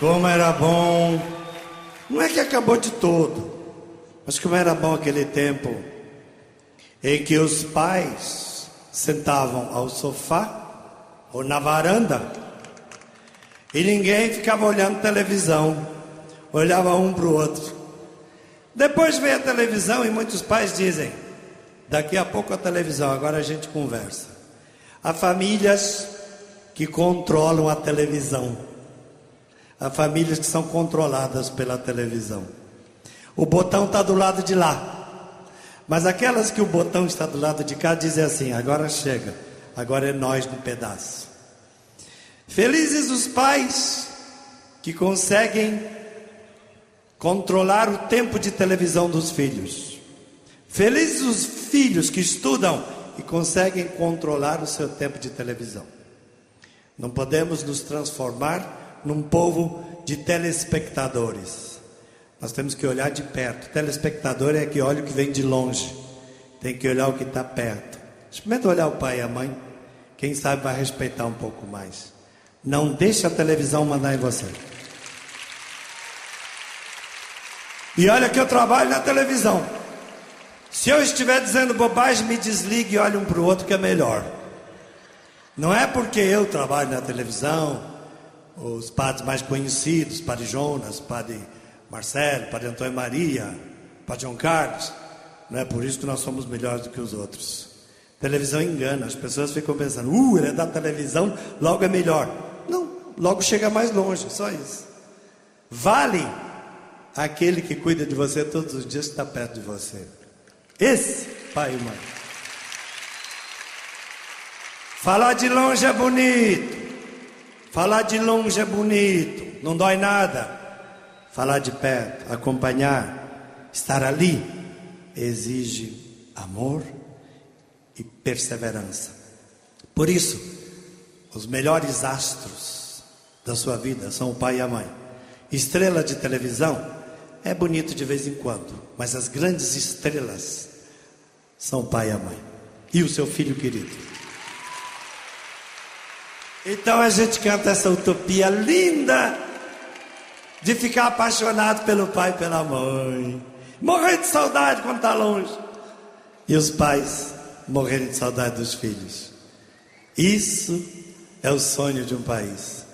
Como era bom. Não é que acabou de todo, mas como era bom aquele tempo em que os pais sentavam ao sofá ou na varanda e ninguém ficava olhando televisão, olhava um para o outro. Depois veio a televisão e muitos pais dizem: daqui a pouco a televisão, agora a gente conversa. Há famílias que controlam a televisão, há famílias que são controladas pela televisão. O botão está do lado de lá. Mas aquelas que o botão está do lado de cá dizem assim: agora chega, agora é nós no pedaço. Felizes os pais que conseguem controlar o tempo de televisão dos filhos. Felizes os filhos que estudam e conseguem controlar o seu tempo de televisão. Não podemos nos transformar num povo de telespectadores. Nós temos que olhar de perto. Telespectador é que olha o que vem de longe. Tem que olhar o que está perto. Experimenta olhar o pai e a mãe. Quem sabe vai respeitar um pouco mais. Não deixe a televisão mandar em você. E olha que eu trabalho na televisão. Se eu estiver dizendo bobagem, me desligue e olhe um para o outro que é melhor. Não é porque eu trabalho na televisão, os padres mais conhecidos, Padre Jonas, Padre Marcelo, Padre Antônio Maria, Padre João Carlos. Não é por isso que nós somos melhores do que os outros. Televisão engana, as pessoas ficam pensando, uh, ele é da televisão, logo é melhor. Não, logo chega mais longe, só isso. Vale aquele que cuida de você todos os dias que está perto de você. Esse, pai e mãe. Falar de longe é bonito. Falar de longe é bonito. Não dói nada. Falar de perto, acompanhar, estar ali, exige amor e perseverança. Por isso, os melhores astros da sua vida são o pai e a mãe. Estrela de televisão é bonito de vez em quando, mas as grandes estrelas são o pai e a mãe e o seu filho querido. Então a gente canta essa utopia linda de ficar apaixonado pelo pai e pela mãe, morrer de saudade quando está longe, e os pais morrerem de saudade dos filhos. Isso é o sonho de um país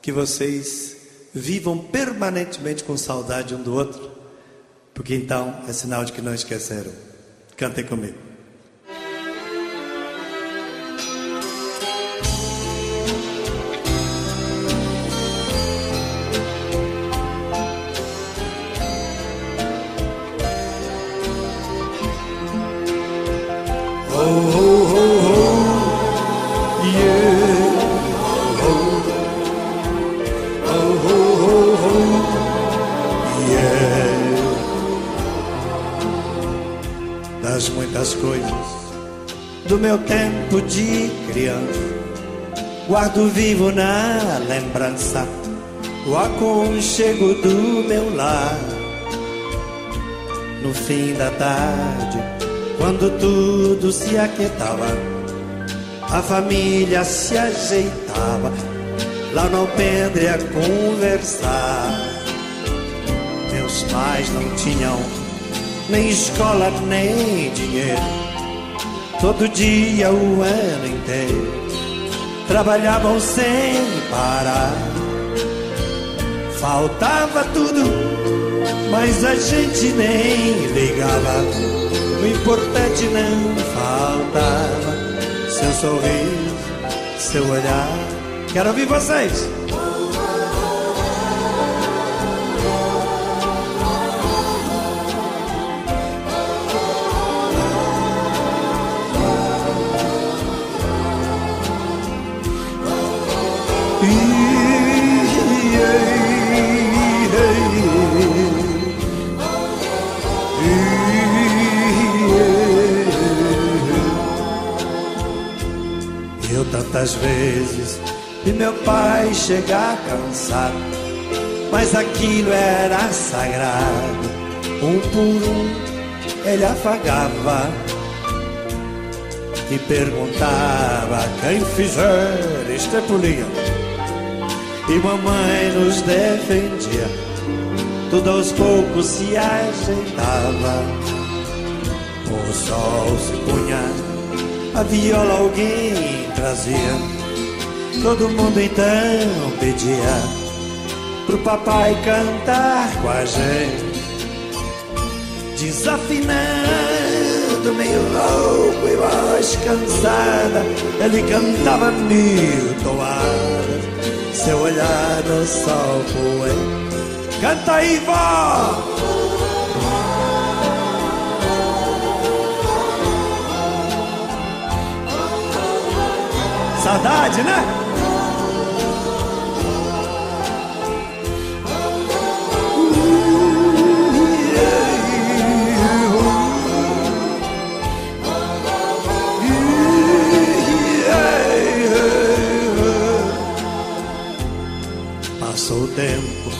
que vocês vivam permanentemente com saudade um do outro, porque então é sinal de que não esqueceram. Cantem comigo. Guardo vivo na lembrança o aconchego do meu lar. No fim da tarde, quando tudo se aquietava, a família se ajeitava lá no alpendre a conversar. Meus pais não tinham nem escola nem dinheiro, todo dia o ano inteiro trabalhavam sem parar. Faltava tudo, mas a gente nem ligava. O importante não faltava. Seu sorriso, seu olhar. Quero ouvir vocês. Tantas vezes e meu pai chegar cansado, mas aquilo era sagrado. Um por um ele afagava e perguntava quem fizer estepolia. e mamãe nos defendia. Tudo aos poucos se ajeitava. O sol se punha, a viola alguém trazia. Todo mundo então pedia pro papai cantar com a gente. Desafinado, meio louco e voz cansada, ele cantava mil toadas, seu olhar no sol poente. Canta aí, vó! Saudade, né? tempo.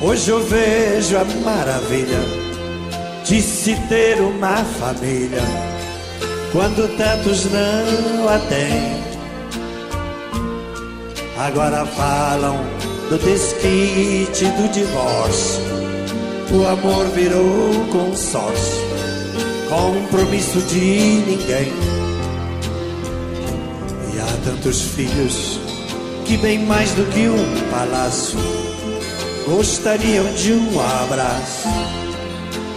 Hoje eu vejo a maravilha de se ter uma família quando tantos não a têm. Agora falam do desquite, do divórcio. O amor virou consórcio, compromisso de ninguém. E há tantos filhos que bem mais do que um palácio gostariam de um abraço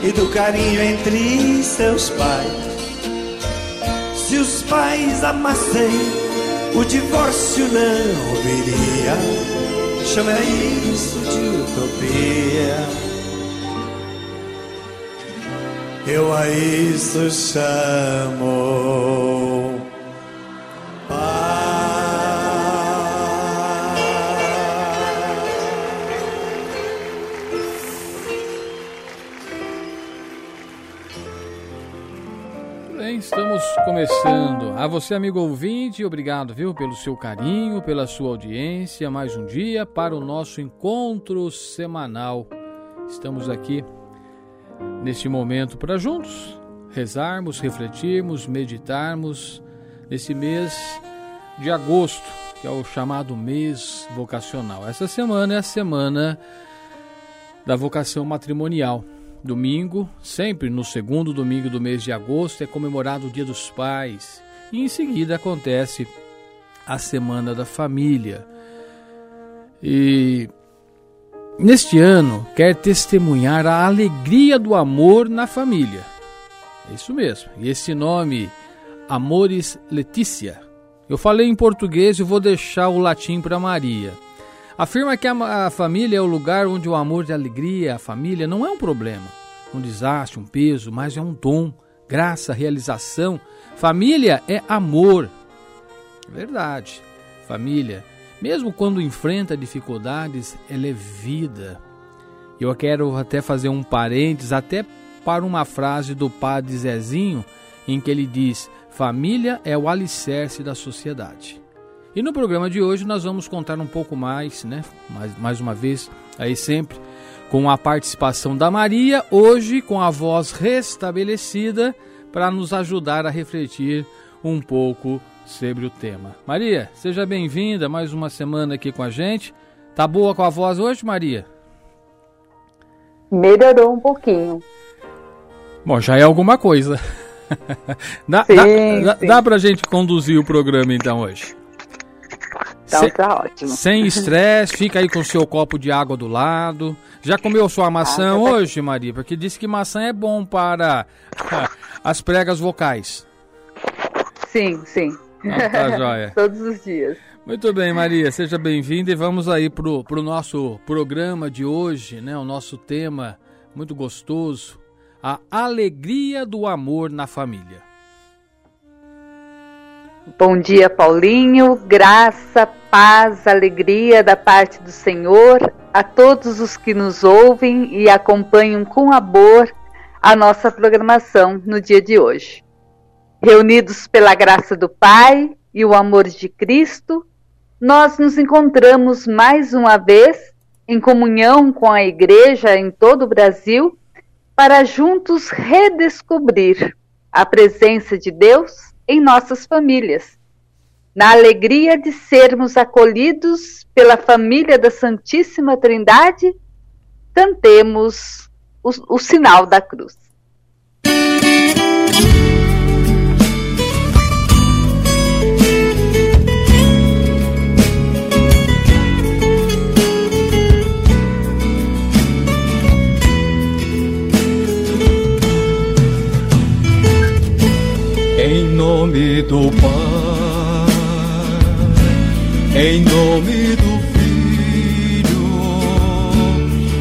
e do carinho entre seus pais. Se os pais amassem, o divórcio não viria. Chama isso de utopia. Eu a isso chamo começando. A você, amigo ouvinte, obrigado, viu, pelo seu carinho, pela sua audiência. Mais um dia para o nosso encontro semanal. Estamos aqui neste momento para juntos rezarmos, refletirmos, meditarmos nesse mês de agosto, que é o chamado mês vocacional. Essa semana é a semana da vocação matrimonial. Domingo, sempre no segundo domingo do mês de agosto, é comemorado o Dia dos Pais. E em seguida acontece a Semana da Família. E neste ano quer testemunhar a alegria do amor na família. É isso mesmo. E esse nome, Amores Letícia. Eu falei em português e vou deixar o latim para Maria. Afirma que a, a família é o lugar onde o amor e a alegria, a família, não é um problema, um desastre, um peso, mas é um dom, graça, realização. Família é amor. Verdade. Família, mesmo quando enfrenta dificuldades, ela é vida. Eu quero até fazer um parênteses, até para uma frase do padre Zezinho, em que ele diz: Família é o alicerce da sociedade. E no programa de hoje nós vamos contar um pouco mais, né? Mais, mais uma vez, aí sempre com a participação da Maria, hoje com a voz restabelecida para nos ajudar a refletir um pouco sobre o tema. Maria, seja bem-vinda mais uma semana aqui com a gente. Tá boa com a voz hoje, Maria? Melhorou um pouquinho. Bom, já é alguma coisa. dá, sim, dá, sim. dá pra gente conduzir o programa então hoje. Então sem, tá ótimo. Sem estresse, fica aí com o seu copo de água do lado. Já comeu sua maçã ah, hoje, Maria? Porque disse que maçã é bom para as pregas vocais. Sim, sim. Ah, tá joia. Todos os dias. Muito bem, Maria, seja bem-vinda e vamos aí pro, pro nosso programa de hoje, né? O nosso tema muito gostoso, a alegria do amor na família. Bom dia, Paulinho. Graça, paz, alegria da parte do Senhor a todos os que nos ouvem e acompanham com amor a nossa programação no dia de hoje. Reunidos pela graça do Pai e o amor de Cristo, nós nos encontramos mais uma vez em comunhão com a Igreja em todo o Brasil para juntos redescobrir a presença de Deus em nossas famílias na alegria de sermos acolhidos pela família da Santíssima Trindade, cantemos o, o sinal da cruz. Nome do Pai, em nome do Filho,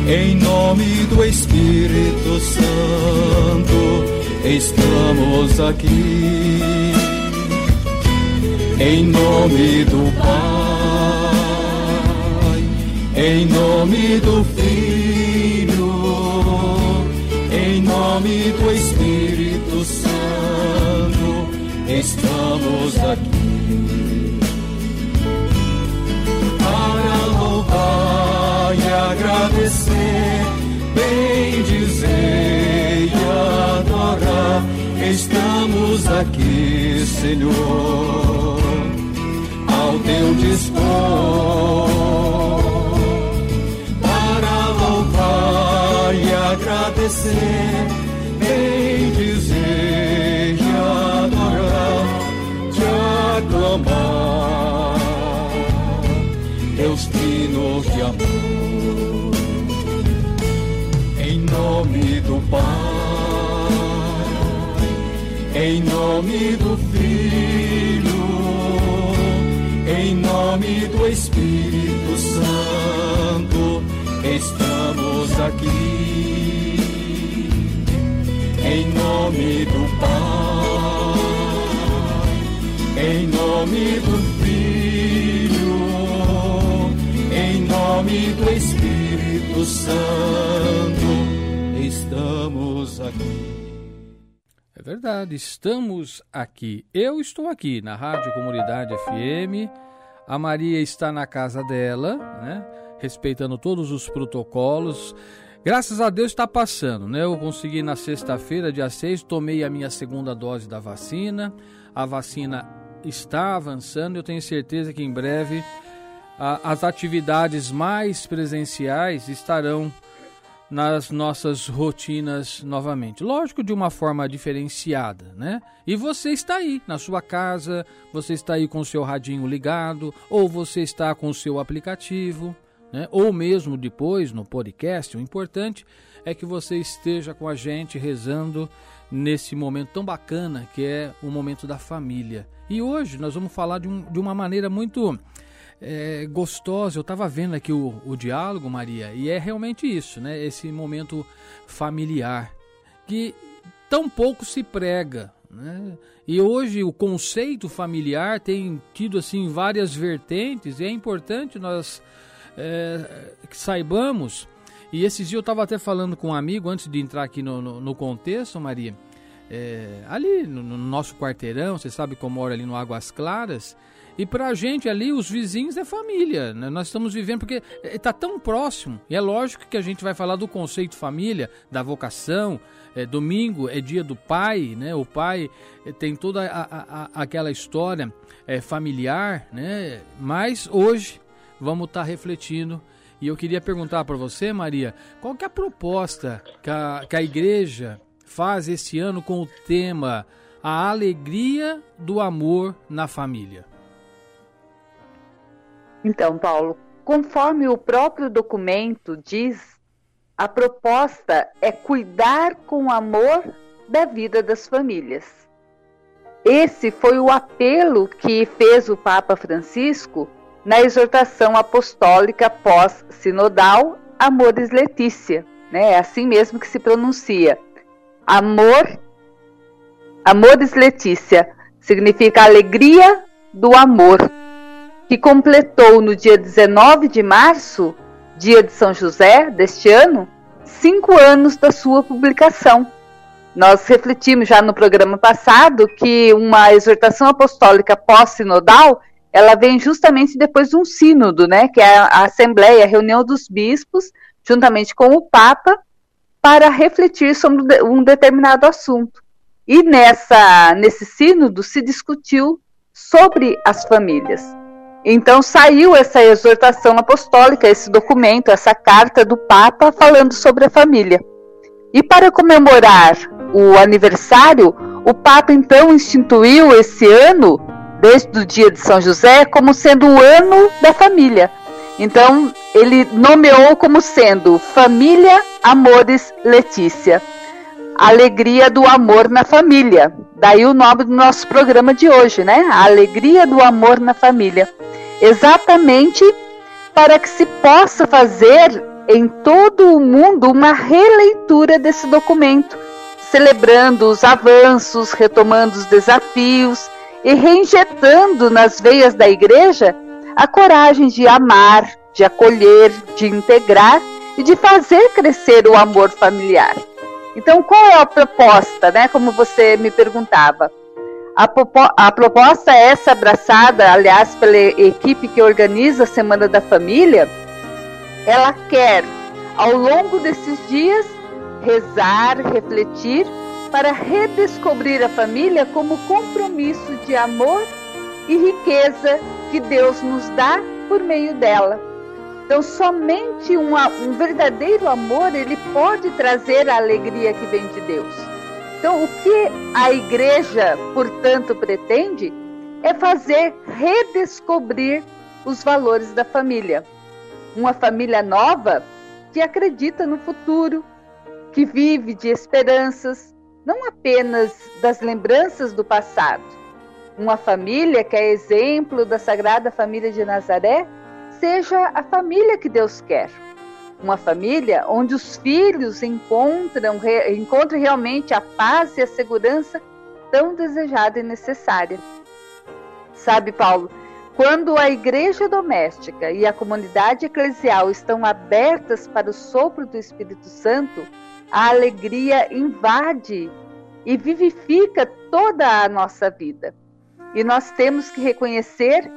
em nome do Espírito Santo, estamos aqui. Em nome do Pai, em nome do Filho, em nome do Espírito estamos aqui para louvar e agradecer, bem dizer e adorar. Estamos aqui, Senhor, ao teu dispor para louvar e agradecer, bem dizer aclamar, teus trinos de amor, em nome do Pai, em nome do Filho, em nome do Espírito Santo, estamos aqui. Em nome do Pai, nome do Filho, em nome do Espírito Santo, estamos aqui. É verdade, estamos aqui. Eu estou aqui na Rádio Comunidade FM. A Maria está na casa dela, né? Respeitando todos os protocolos. Graças a Deus está passando, né? Eu consegui na sexta-feira, dia 6, tomei a minha segunda dose da vacina. A vacina está avançando. Eu tenho certeza que em breve a, as atividades mais presenciais estarão nas nossas rotinas novamente. Lógico, de uma forma diferenciada, né? E você está aí na sua casa, você está aí com o seu radinho ligado, ou você está com o seu aplicativo, né? ou mesmo depois no podcast. O importante é que você esteja com a gente rezando nesse momento tão bacana que é o momento da família. E hoje nós vamos falar de, um, de uma maneira muito é, gostosa. Eu estava vendo aqui o, o diálogo, Maria, e é realmente isso, né? Esse momento familiar que tão pouco se prega. Né? E hoje o conceito familiar tem tido assim várias vertentes e é importante nós é, que saibamos. E esses dias eu estava até falando com um amigo antes de entrar aqui no, no, no contexto, Maria. É, ali no, no, nosso quarteirão, você sabe como mora ali no Águas Claras. E pra gente ali, os vizinhos é família. Né? Nós estamos vivendo porque está tão próximo. E é lógico que a gente vai falar do conceito família, da vocação. É, domingo é dia do pai, né? O pai tem toda a, a, a, aquela história é, familiar, né? Mas hoje vamos estar tá refletindo. E eu queria perguntar para você, Maria, qual que é a proposta que a, que a igreja faz esse ano com o tema A Alegria do Amor na Família? Então, Paulo, conforme o próprio documento diz, a proposta é cuidar com amor da vida das famílias. Esse foi o apelo que fez o Papa Francisco na exortação apostólica pós-sinodal Amores Letícia, né? É assim mesmo que se pronuncia. Amor, Amores Letícia significa alegria do amor, que completou no dia 19 de março, dia de São José deste ano, cinco anos da sua publicação. Nós refletimos já no programa passado que uma exortação apostólica pós-sinodal ela vem justamente depois de um sínodo, né, que é a Assembleia, a reunião dos bispos, juntamente com o Papa, para refletir sobre um determinado assunto. E nessa, nesse sínodo se discutiu sobre as famílias. Então saiu essa exortação apostólica, esse documento, essa carta do Papa falando sobre a família. E para comemorar o aniversário, o Papa então instituiu esse ano, desde o dia de São José, como sendo o ano da família. Então ele nomeou como sendo Família Amores Letícia. Alegria do amor na família. Daí o nome do nosso programa de hoje, né? Alegria do amor na família. Exatamente para que se possa fazer em todo o mundo uma releitura desse documento, celebrando os avanços, retomando os desafios e reinjetando nas veias da igreja a coragem de amar, de acolher, de integrar e de fazer crescer o amor familiar. Então, qual é a proposta, né? Como você me perguntava. A, a, proposta é essa abraçada, aliás, pela equipe que organiza a Semana da Família, ela quer, ao longo desses dias, rezar, refletir, para redescobrir a família como compromisso de amor e riqueza que Deus nos dá por meio dela. Então, somente uma, um verdadeiro amor ele pode trazer a alegria que vem de Deus. Então, o que a igreja, portanto, pretende é fazer redescobrir os valores da família. Uma família nova que acredita no futuro, que vive de esperanças, não apenas das lembranças do passado. Uma família que é exemplo da Sagrada Família de Nazaré, seja a família que Deus quer. Uma família onde os filhos encontram, re, encontram realmente a paz e a segurança tão desejada e necessária. Sabe, Paulo, quando a igreja doméstica e a comunidade eclesial estão abertas para o sopro do Espírito Santo, a alegria invade e vivifica toda a nossa vida. E nós temos que reconhecer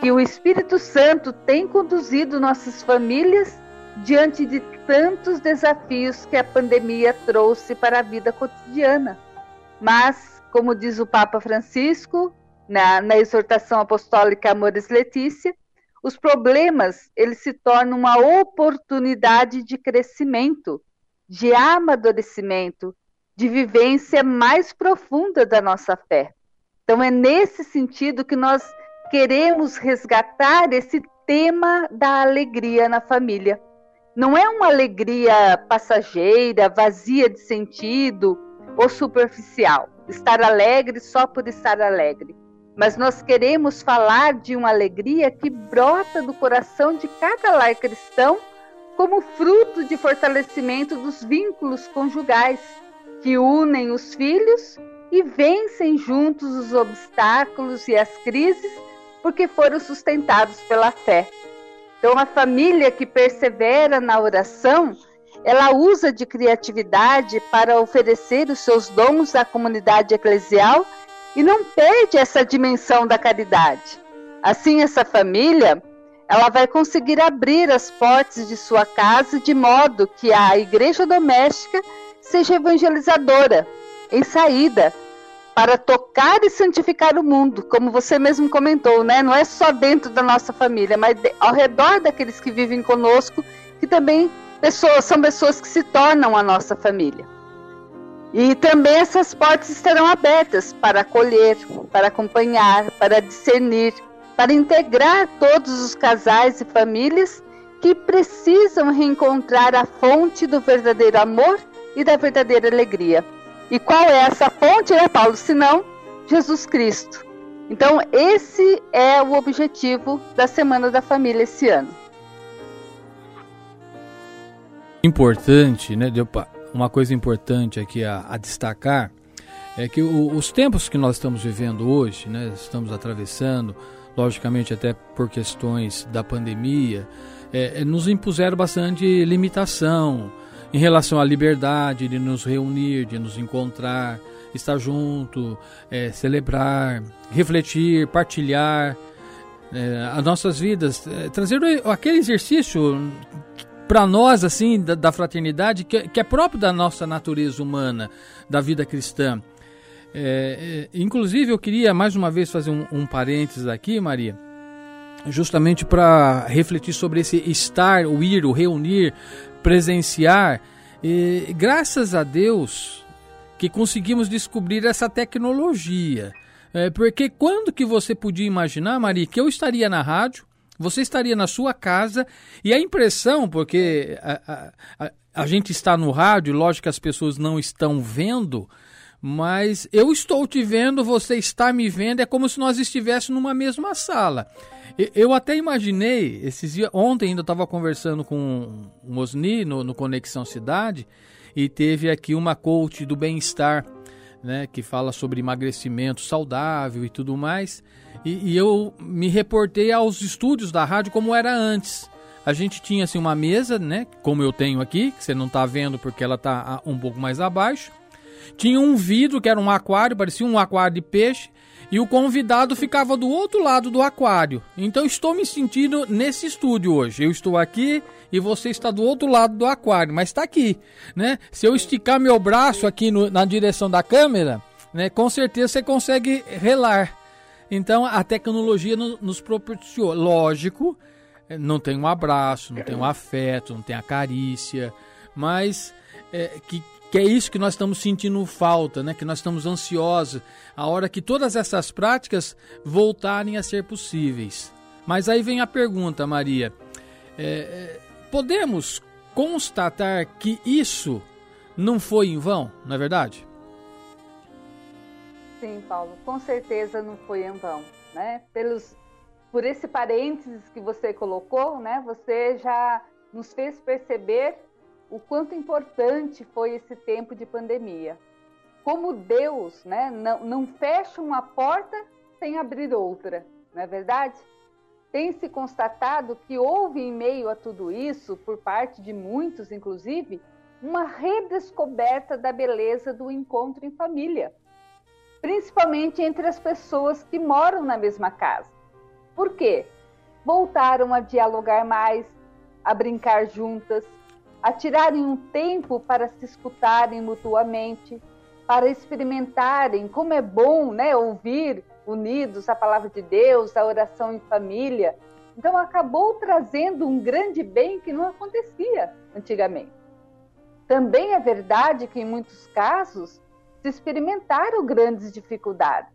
que o Espírito Santo tem conduzido nossas famílias diante de tantos desafios que a pandemia trouxe para a vida cotidiana. Mas, como diz o Papa Francisco, na, na exortação apostólica Amores Letícia, os problemas eles se tornam uma oportunidade de crescimento, de amadurecimento, de vivência mais profunda da nossa fé. Então é nesse sentido que nós queremos resgatar esse tema da alegria na família. Não é uma alegria passageira, vazia de sentido ou superficial, estar alegre só por estar alegre. Mas nós queremos falar de uma alegria que brota do coração de cada lar cristão como fruto de fortalecimento dos vínculos conjugais que unem os filhos e vencem juntos os obstáculos e as crises porque foram sustentados pela fé. Então, a família que persevera na oração, ela usa de criatividade para oferecer os seus dons à comunidade eclesial e não perde essa dimensão da caridade. Assim, essa família, ela vai conseguir abrir as portas de sua casa de modo que a igreja doméstica seja evangelizadora, em saída, para tocar e santificar o mundo, como você mesmo comentou, né? Não é só dentro da nossa família, mas ao redor daqueles que vivem conosco, que também pessoas são pessoas que se tornam a nossa família. E também essas portas estarão abertas para acolher, para acompanhar, para discernir, para integrar todos os casais e famílias que precisam reencontrar a fonte do verdadeiro amor e da verdadeira alegria. E qual é essa fonte, né, Paulo? Senão Jesus Cristo. Então, esse é o objetivo da Semana da Família esse ano. Importante, né, uma coisa importante aqui a, a destacar é que o, os tempos que nós estamos vivendo hoje, né, estamos atravessando, logicamente até por questões da pandemia, é, é nos impuseram bastante limitação, em relação à liberdade de nos reunir, de nos encontrar, estar junto, é, celebrar, refletir, partilhar é, as nossas vidas, é, trazer aquele exercício para nós assim da, da fraternidade que, que, é próprio da nossa natureza humana, da vida cristã. É, é, inclusive, eu queria mais uma vez fazer um, um parênteses aqui, Maria, justamente para refletir sobre esse estar, o ir, o reunir, presenciar. E, graças a Deus que conseguimos descobrir essa tecnologia. É, porque quando que você podia imaginar, Maria, que eu estaria na rádio, você estaria na sua casa e a impressão, porque a, a, a, a gente está no rádio, lógico que as pessoas não estão vendo, mas eu estou te vendo, você está me vendo, é como se nós estivéssemos numa mesma sala. Eu até imaginei, esses dias, ontem ainda estava conversando com o Osni no, no, Conexão Cidade e teve aqui uma coach do bem-estar, né, que fala sobre emagrecimento saudável e tudo mais. E, e, eu me reportei aos estúdios da rádio como era antes. A gente tinha assim uma mesa, né, como eu tenho aqui, que você não está vendo porque ela está um pouco mais abaixo tinha um vidro que era um aquário, parecia um aquário de peixe, e o convidado ficava do outro lado do aquário. Então estou me sentindo nesse estúdio hoje. Eu estou aqui e você está do outro lado do aquário, mas está aqui, né? Se eu esticar meu braço aqui no, na direção da câmera, né, com certeza você consegue relar. Então a tecnologia no, nos proporciona, lógico, não tem um abraço, não tem um afeto, não tem a carícia, mas é, que que é isso que nós estamos sentindo falta, né? que nós estamos ansiosos, a hora que todas essas práticas voltarem a ser possíveis. Mas aí vem a pergunta, Maria: é, é, podemos constatar que isso não foi em vão, não é verdade? Sim, Paulo, com certeza não foi em vão, né? Pelos, por esse parênteses que você colocou, né? Você já nos fez perceber o quanto importante foi esse tempo de pandemia. Como Deus né, não, não fecha uma porta sem abrir outra, não é verdade? Tem se constatado que houve em meio a tudo isso, por parte de muitos inclusive, uma redescoberta da beleza do encontro em família, principalmente entre as pessoas que moram na mesma casa. Por quê? Voltaram a dialogar mais, a brincar juntas, a tirarem um tempo para se escutarem mutuamente, para experimentarem como é bom né, ouvir unidos a palavra de Deus, a oração em família. Então, acabou trazendo um grande bem que não acontecia antigamente. Também é verdade que, em muitos casos, se experimentaram grandes dificuldades,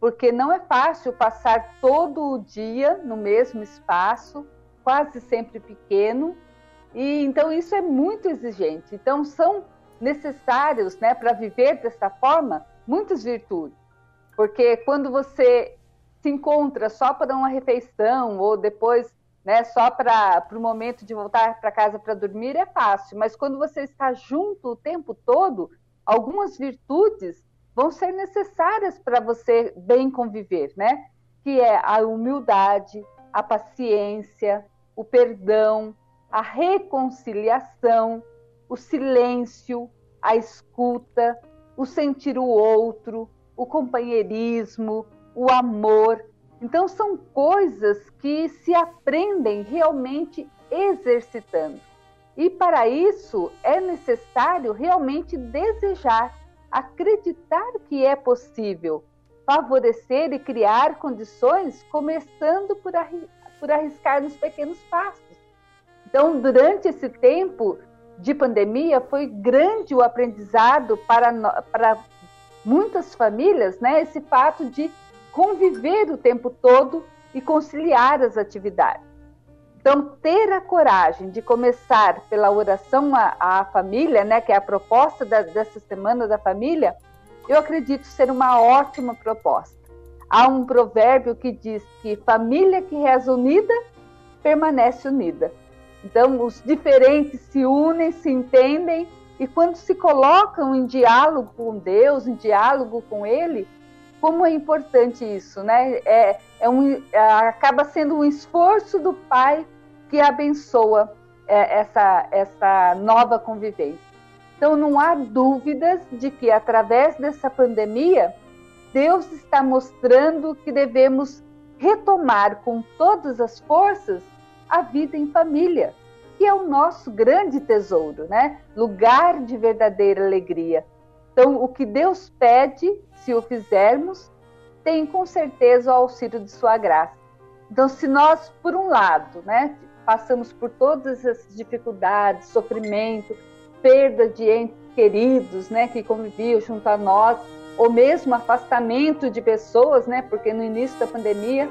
porque não é fácil passar todo o dia no mesmo espaço, quase sempre pequeno, e então isso é muito exigente. Então são necessários, né, para viver dessa forma, muitas virtudes. Porque quando você se encontra só para uma refeição ou depois, né, só para o momento de voltar para casa para dormir é fácil, mas quando você está junto o tempo todo, algumas virtudes vão ser necessárias para você bem conviver, né? Que é a humildade, a paciência, o perdão, a reconciliação, o silêncio, a escuta, o sentir o outro, o companheirismo, o amor. Então, são coisas que se aprendem realmente exercitando. E para isso é necessário realmente desejar, acreditar que é possível, favorecer e criar condições, começando por, arriscar nos pequenos passos então, durante esse tempo de pandemia, foi grande o aprendizado para, para muitas famílias, né? Esse fato de conviver o tempo todo e conciliar as atividades. Então, ter a coragem de começar pela oração à, à família, né, que é a proposta da, dessa semana da família, eu acredito ser uma ótima proposta. Há um provérbio que diz que família que reza unida permanece unida. Então, os diferentes se unem, se entendem, e quando se colocam em diálogo com Deus, em diálogo com Ele, como é importante isso, né? É, é um, é, acaba sendo um esforço do Pai que abençoa é, essa, essa nova convivência. Então, não há dúvidas de que, através dessa pandemia, Deus está mostrando que devemos retomar com todas as forças a vida em família, que é o nosso grande tesouro, né? Lugar de verdadeira alegria. Então, o que Deus pede, se o fizermos, tem com certeza o auxílio de sua graça. Então, se nós, por um lado, né, passamos por todas essas dificuldades, sofrimento, perda de entes queridos, né, que conviviam junto a nós, ou mesmo afastamento de pessoas, né, porque no início da pandemia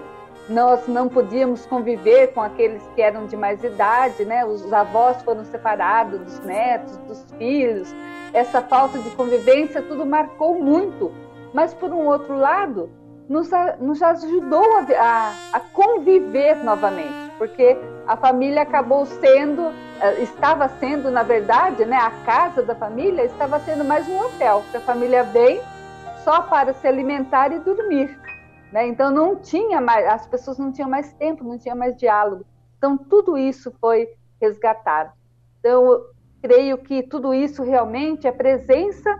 nós não podíamos conviver com aqueles que eram de mais idade, né, os avós foram separados dos netos, dos filhos, essa falta de convivência tudo marcou muito. Mas por um outro lado, nos, nos ajudou a, a, a conviver novamente, porque a família acabou sendo, eh, estava sendo, na verdade, né, a casa da família estava sendo mais um hotel, que a família vem só para se alimentar e dormir. Né? Então não tinha mais, as pessoas não tinham mais tempo, não tinha mais diálogo. Então tudo isso foi resgatado. Então creio que tudo isso realmente é presença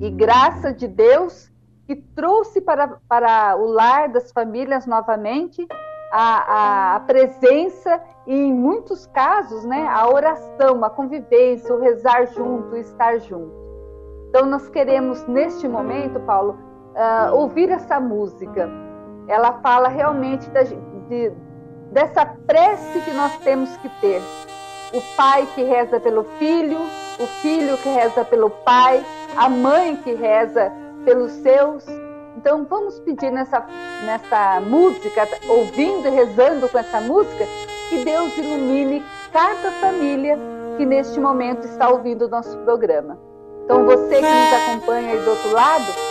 e graça de Deus que trouxe para, para o lar das famílias novamente a, a, presença e, em muitos casos, né, a oração, a convivência, o rezar junto, o estar junto. Então, nós queremos, neste momento, Paulo, uh, ouvir essa música. Ela fala realmente da, de, dessa prece que nós temos que ter. O pai que reza pelo filho, o filho que reza pelo pai, a mãe que reza pelos seus. Então vamos pedir nessa, nessa música, ouvindo e rezando com essa música, que Deus ilumine cada família que neste momento está ouvindo o nosso programa. Então você que nos acompanha aí do outro lado,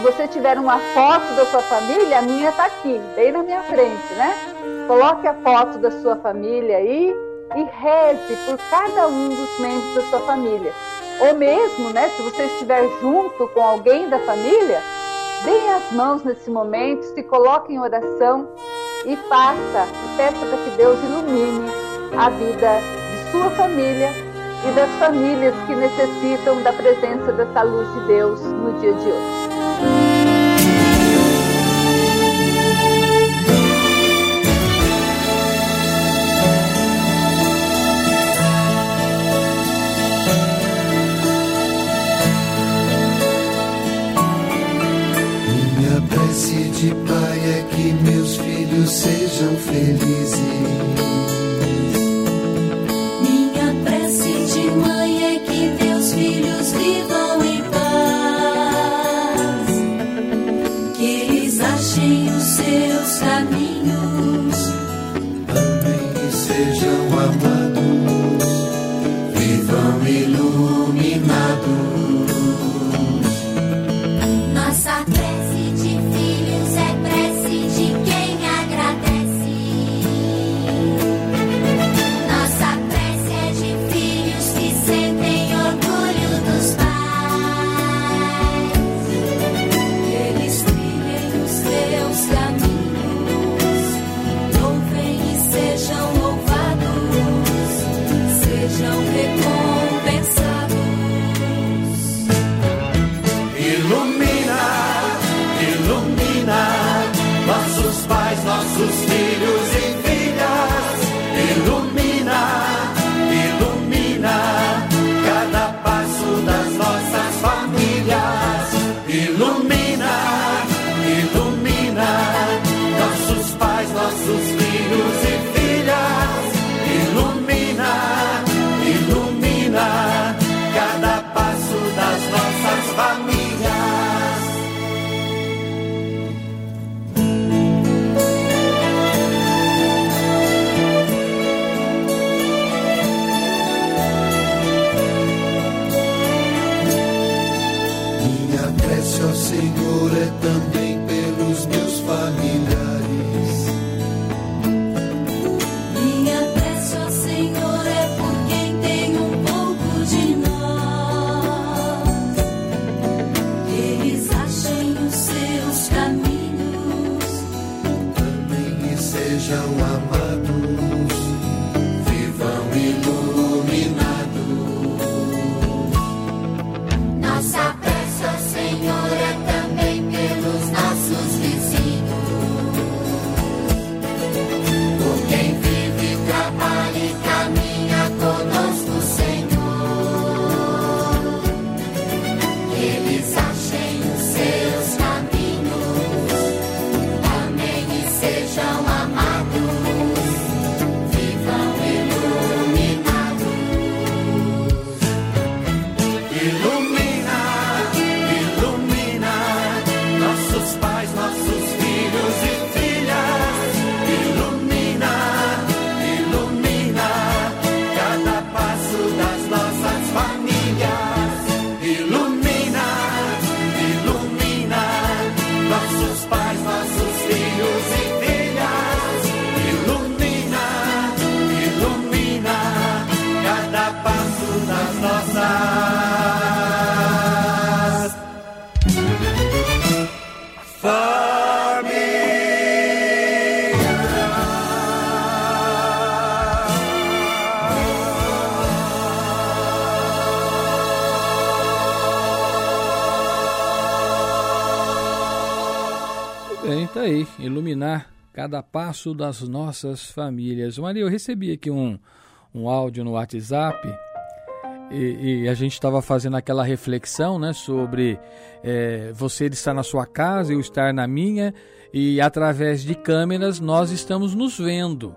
se você tiver uma foto da sua família, a minha está aqui, bem na minha frente, né? Coloque a foto da sua família aí e reze por cada um dos membros da sua família. Ou mesmo, né, se você estiver junto com alguém da família, deem as mãos nesse momento, se coloque em oração e faça, peça para que Deus ilumine a vida de sua família e das famílias que necessitam da presença dessa luz de Deus no dia de hoje. Minha prece de mãe é que meus filhos vivam das nossas famílias. Maria, eu recebi aqui um, um áudio no WhatsApp e, e a gente estava fazendo aquela reflexão né, sobre é, você estar na sua casa, eu estar na minha, e através de câmeras nós estamos nos vendo.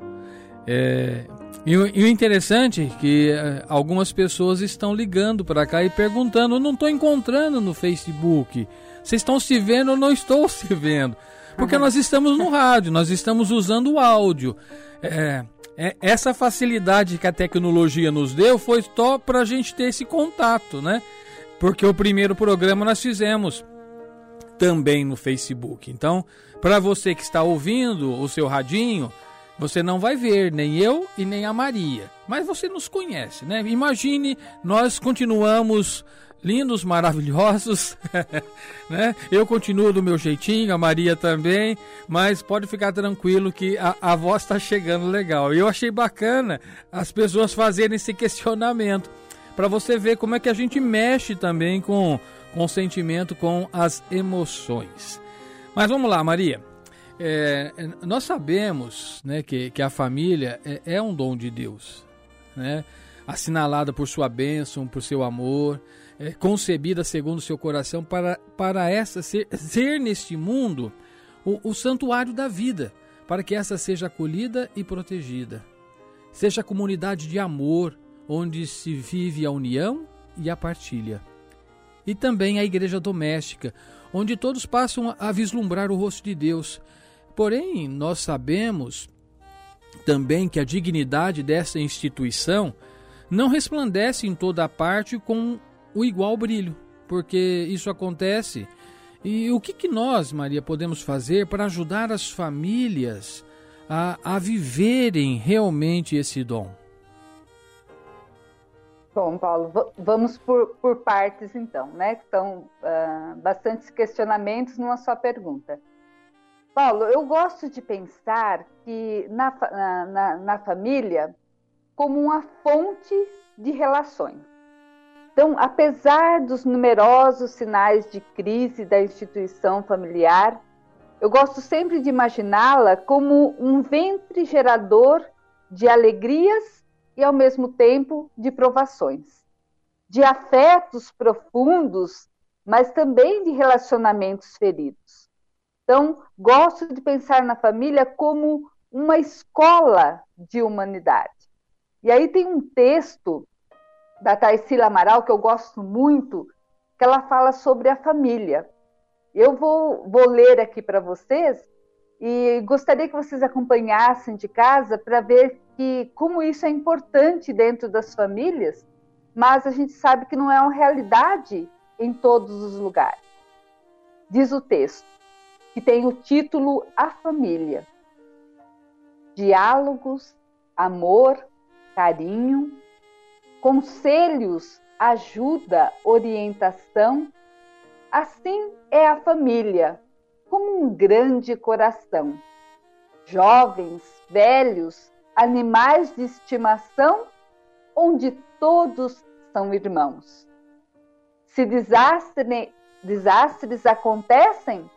É, e, e, o interessante é que é, algumas pessoas estão ligando para cá e perguntando: não estou encontrando no Facebook. Vocês estão se vendo ou não estou se vendo? Porque uhum. nós estamos no rádio, nós estamos usando o áudio. É, é, essa facilidade que a tecnologia nos deu foi só para a gente ter esse contato, né? Porque o primeiro programa nós fizemos também no Facebook. Então, para você que está ouvindo o seu radinho, você não vai ver nem eu e nem a Maria, mas você nos conhece, né? Imagine, nós continuamos lindos, maravilhosos, né? Eu continuo do meu jeitinho, a Maria também, mas pode ficar tranquilo que a, a voz está chegando legal. Eu achei bacana as pessoas fazerem esse questionamento, para você ver como é que a gente mexe também com, com o sentimento, com as emoções. Mas vamos lá, Maria. É, nós sabemos né, que, que a família é, é um dom de Deus, né? assinalada por sua bênção, por seu amor é, concebida segundo seu coração, para, para essa ser, ser neste mundo o, o santuário da vida, para que essa seja acolhida e protegida. Seja comunidade de amor, onde se vive a união e a partilha. E também a igreja doméstica, onde todos passam a vislumbrar o rosto de Deus. Porém, nós sabemos também que a dignidade dessa instituição não resplandece em toda a parte com o igual brilho, porque isso acontece. E o que, que nós, Maria, podemos fazer para ajudar as famílias a, a viverem realmente esse dom? Bom, Paulo, vamos por, por partes então, né? Estão uh, bastantes questionamentos numa só pergunta. Paulo, eu gosto de pensar que na, na, na família como uma fonte de relações. Então, apesar dos numerosos sinais de crise da instituição familiar, eu gosto sempre de imaginá-la como um ventre gerador de alegrias e, ao mesmo tempo, de provações, de afetos profundos, mas também de relacionamentos feridos. Então, gosto de pensar na família como uma escola de humanidade. E aí tem um texto da Tarsila Amaral, que eu gosto muito, que ela fala sobre a família. Eu vou, vou ler aqui para vocês e gostaria que vocês acompanhassem de casa para ver que como isso é importante dentro das famílias, mas a gente sabe que não é uma realidade em todos os lugares. Diz o texto, que tem o título A Família. Diálogos, amor, carinho, conselhos, ajuda, orientação. Assim é a família, como um grande coração. Jovens, velhos, animais de estimação, onde todos são irmãos. Se desastre, desastres acontecem,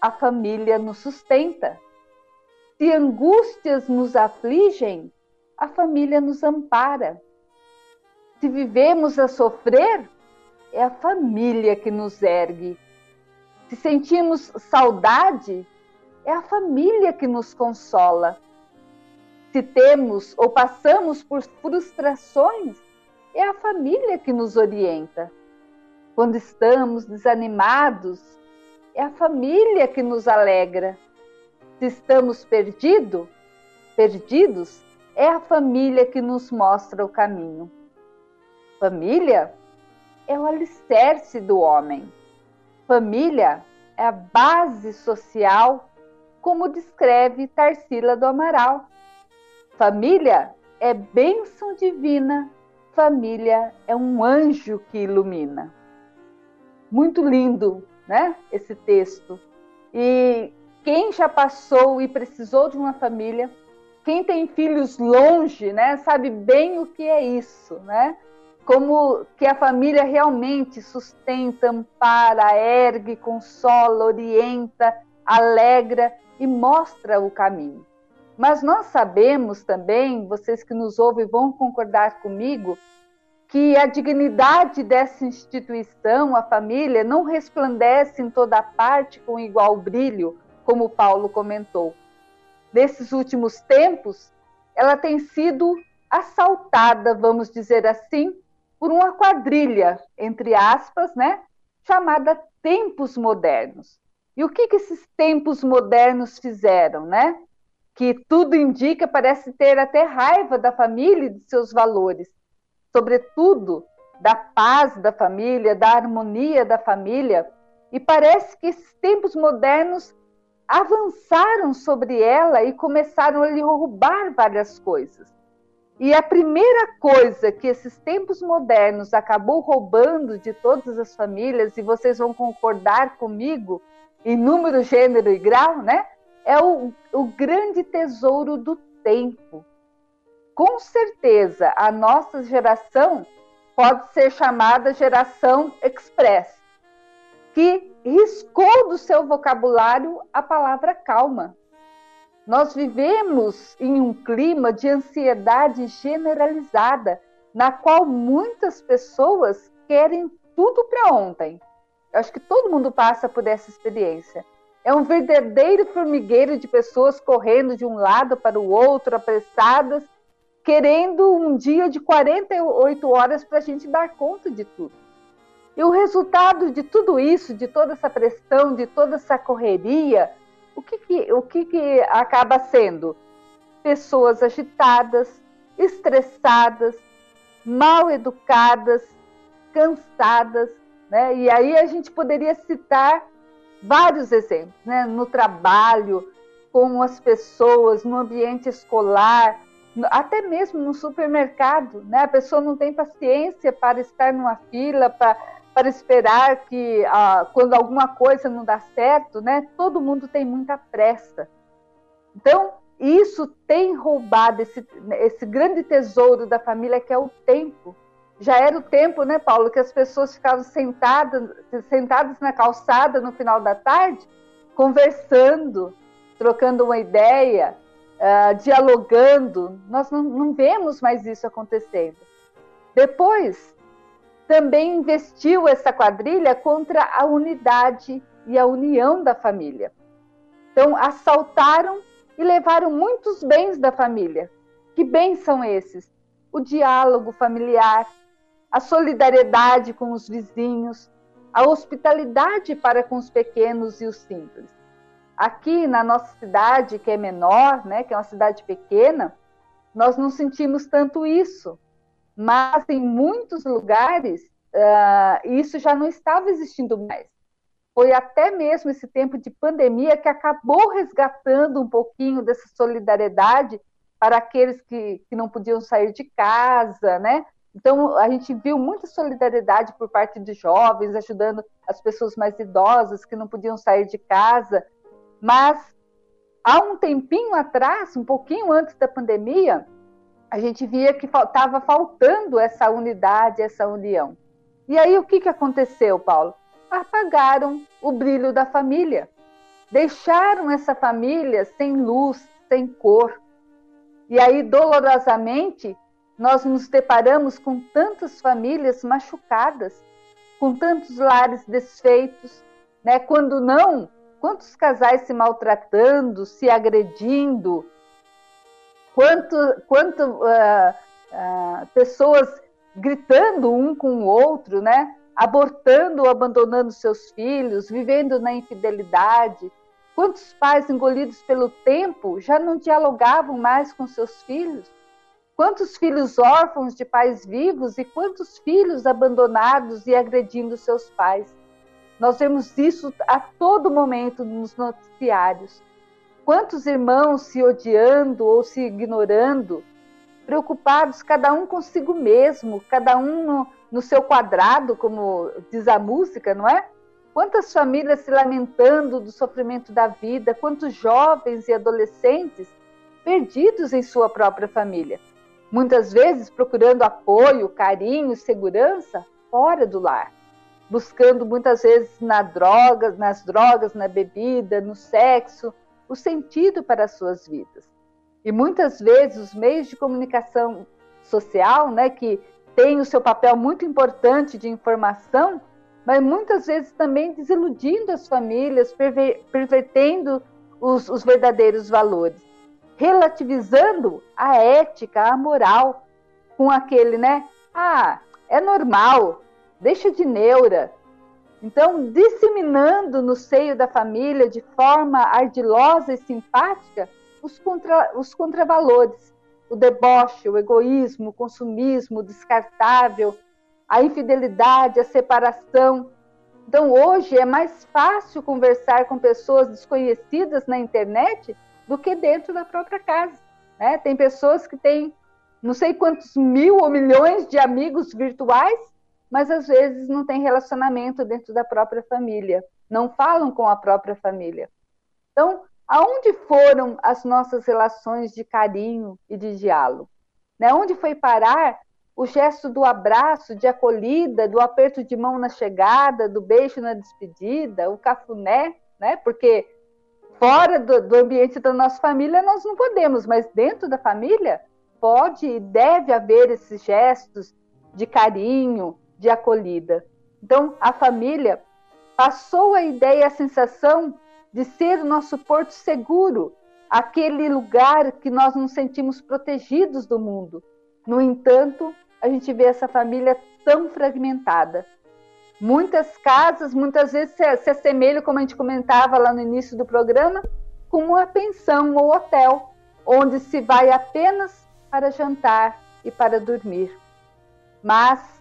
a família nos sustenta. Se angústias nos afligem, a família nos ampara. Se vivemos a sofrer, é a família que nos ergue. Se sentimos saudade, é a família que nos consola. Se temos ou passamos por frustrações, é a família que nos orienta. Quando estamos desanimados, é a família que nos alegra. Se estamos perdido, perdidos, é a família que nos mostra o caminho. Família é o alicerce do homem. Família é a base social, como descreve Tarsila do Amaral. Família é bênção divina, família é um anjo que ilumina. Muito lindo, né? Esse texto. E quem já passou e precisou de uma família, quem tem filhos longe, né, sabe bem o que é isso, né? Como que a família realmente sustenta, ampara, ergue, consola, orienta alegra e mostra o caminho. Mas nós sabemos também, vocês que nos ouvem vão concordar comigo, que a dignidade dessa instituição, a família, não resplandece em toda parte com igual brilho, como Paulo comentou. Nesses últimos tempos, ela tem sido assaltada, vamos dizer assim, por uma quadrilha, entre aspas, né, chamada tempos modernos. E o que, que esses tempos modernos fizeram, né? Que tudo indica, parece ter até raiva da família e de seus valores, sobretudo da paz da família, da harmonia da família. E parece que esses tempos modernos avançaram sobre ela e começaram a lhe roubar várias coisas. E a primeira coisa que esses tempos modernos acabou roubando de todas as famílias, e vocês vão concordar comigo, em número, gênero e grau, né? É o, o grande tesouro do tempo. Com certeza, a nossa geração pode ser chamada geração express, que riscou do seu vocabulário a palavra calma. Nós vivemos em um clima de ansiedade generalizada, na qual muitas pessoas querem tudo para ontem. Eu acho que todo mundo passa por essa experiência. É um verdadeiro formigueiro de pessoas correndo de um lado para o outro, apressadas, querendo um dia de 48 horas para a gente dar conta de tudo. E o resultado de tudo isso, de toda essa pressão, de toda essa correria, o que, que o que, que acaba sendo? Pessoas agitadas, estressadas, mal educadas, cansadas, né? E aí a gente poderia citar vários exemplos, né? no trabalho, com as pessoas, no ambiente escolar, até mesmo no supermercado. Né? A pessoa não tem paciência para estar numa fila, para, para esperar que ah, quando alguma coisa não dá certo, né? todo mundo tem muita pressa. Então, isso tem roubado esse, esse grande tesouro da família que é o tempo já era o tempo, né, Paulo, que as pessoas ficavam sentadas, sentadas na calçada no final da tarde, conversando, trocando uma ideia, uh, dialogando. Nós não, não vemos mais isso acontecendo. Depois, também investiu essa quadrilha contra a unidade e a união da família. Então, assaltaram e levaram muitos bens da família. Que bens são esses? O diálogo familiar, a solidariedade com os vizinhos, a hospitalidade para com os pequenos e os simples. Aqui na nossa cidade, que é menor, né, que é uma cidade pequena, nós não sentimos tanto isso, mas em muitos lugares uh, isso já não estava existindo mais. Foi até mesmo esse tempo de pandemia que acabou resgatando um pouquinho dessa solidariedade para aqueles que, que não podiam sair de casa, né? Então, a gente viu muita solidariedade por parte de jovens, ajudando as pessoas mais idosas que não podiam sair de casa. Mas, há um tempinho atrás, um pouquinho antes da pandemia, a gente via que estava faltando essa unidade, essa união. E aí, o que, que aconteceu, Paulo? Apagaram o brilho da família. Deixaram essa família sem luz, sem cor. E aí, dolorosamente, nós nos deparamos com tantas famílias machucadas, com tantos lares desfeitos, né? Quando não, quantos casais se maltratando, se agredindo, quanto, quanto uh, uh, pessoas gritando um com o outro, né? Abortando abandonando seus filhos, vivendo na infidelidade. Quantos pais engolidos pelo tempo já não dialogavam mais com seus filhos? Quantos filhos órfãos de pais vivos e quantos filhos abandonados e agredindo seus pais? Nós vemos isso a todo momento nos noticiários. Quantos irmãos se odiando ou se ignorando, preocupados cada um consigo mesmo, cada um no, no seu quadrado, como diz a música, não é? Quantas famílias se lamentando do sofrimento da vida, quantos jovens e adolescentes perdidos em sua própria família muitas vezes procurando apoio, carinho, segurança fora do lar. buscando muitas vezes na drogas, nas drogas, na bebida, no sexo, o sentido para as suas vidas. E muitas vezes os meios de comunicação social, né, que tem o seu papel muito importante de informação, mas muitas vezes também desiludindo as famílias, perver pervertendo os, os verdadeiros valores, relativizando a ética, a moral, com aquele, né? Ah, é normal, deixa de neura. Então, disseminando no seio da família, de forma ardilosa e simpática, os, contra, os contravalores, o deboche, o egoísmo, o consumismo, o descartável, a infidelidade, a separação. Então, hoje é mais fácil conversar com pessoas desconhecidas na internet do que dentro da própria casa. Né? Tem pessoas que têm não sei quantos mil ou milhões de amigos virtuais, mas às vezes não tem relacionamento dentro da própria família, não falam com a própria família. Então, aonde foram as nossas relações de carinho e de diálogo? Né? Onde foi parar o gesto do abraço, de acolhida, do aperto de mão na chegada, do beijo na despedida, o cafuné, né? Porque fora do, do ambiente da nossa família nós não podemos, mas dentro da família pode e deve haver esses gestos de carinho, de acolhida. Então, a família passou a ideia a sensação de ser o nosso porto seguro, aquele lugar que nós nos sentimos protegidos do mundo. No entanto, a gente vê essa família tão fragmentada. Muitas casas, muitas vezes se, se assemelham, como a gente comentava lá no início do programa, com uma pensão ou hotel, onde se vai apenas para jantar e para dormir. Mas,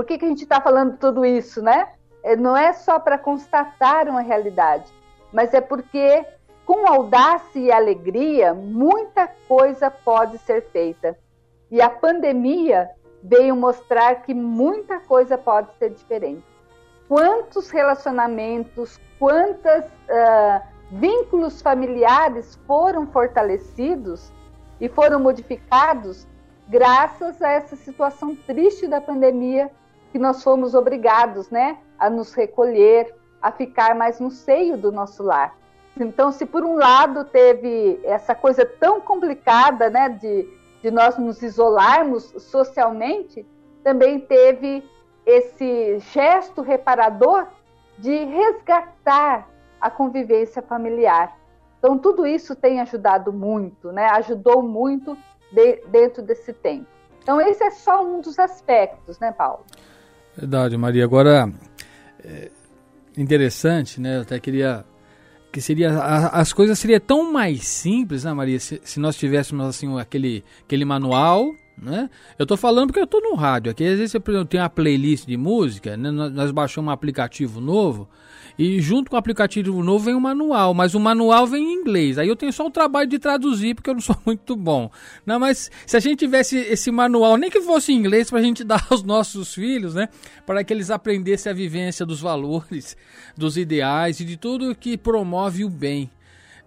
por que, que a gente está falando tudo isso, né? É, não é só para constatar uma realidade, mas é porque, com audácia e alegria, muita coisa pode ser feita. E a pandemia veio mostrar que muita coisa pode ser diferente. Quantos relacionamentos, quantos uh, vínculos familiares foram fortalecidos e foram modificados graças a essa situação triste da pandemia que nós fomos obrigados, né, a nos recolher, a ficar mais no seio do nosso lar. Então, se por um lado teve essa coisa tão complicada, né, de de nós nos isolarmos socialmente, também teve esse gesto reparador de resgatar a convivência familiar. Então, tudo isso tem ajudado muito, né? ajudou muito de, dentro desse tempo. Então, esse é só um dos aspectos, né, Paulo? Verdade, Maria. Agora, é interessante, né? Eu até queria que seria as coisas seriam tão mais simples, né, Maria, se, se nós tivéssemos assim aquele aquele manual, né? Eu tô falando porque eu tô no rádio aqui, às vezes eu tenho uma playlist de música, né? Nós baixamos um aplicativo novo e junto com o aplicativo novo vem o manual, mas o manual vem em inglês. Aí eu tenho só o trabalho de traduzir porque eu não sou muito bom. Não, mas se a gente tivesse esse manual, nem que fosse em inglês para a gente dar aos nossos filhos, né, para que eles aprendessem a vivência dos valores, dos ideais e de tudo que promove o bem.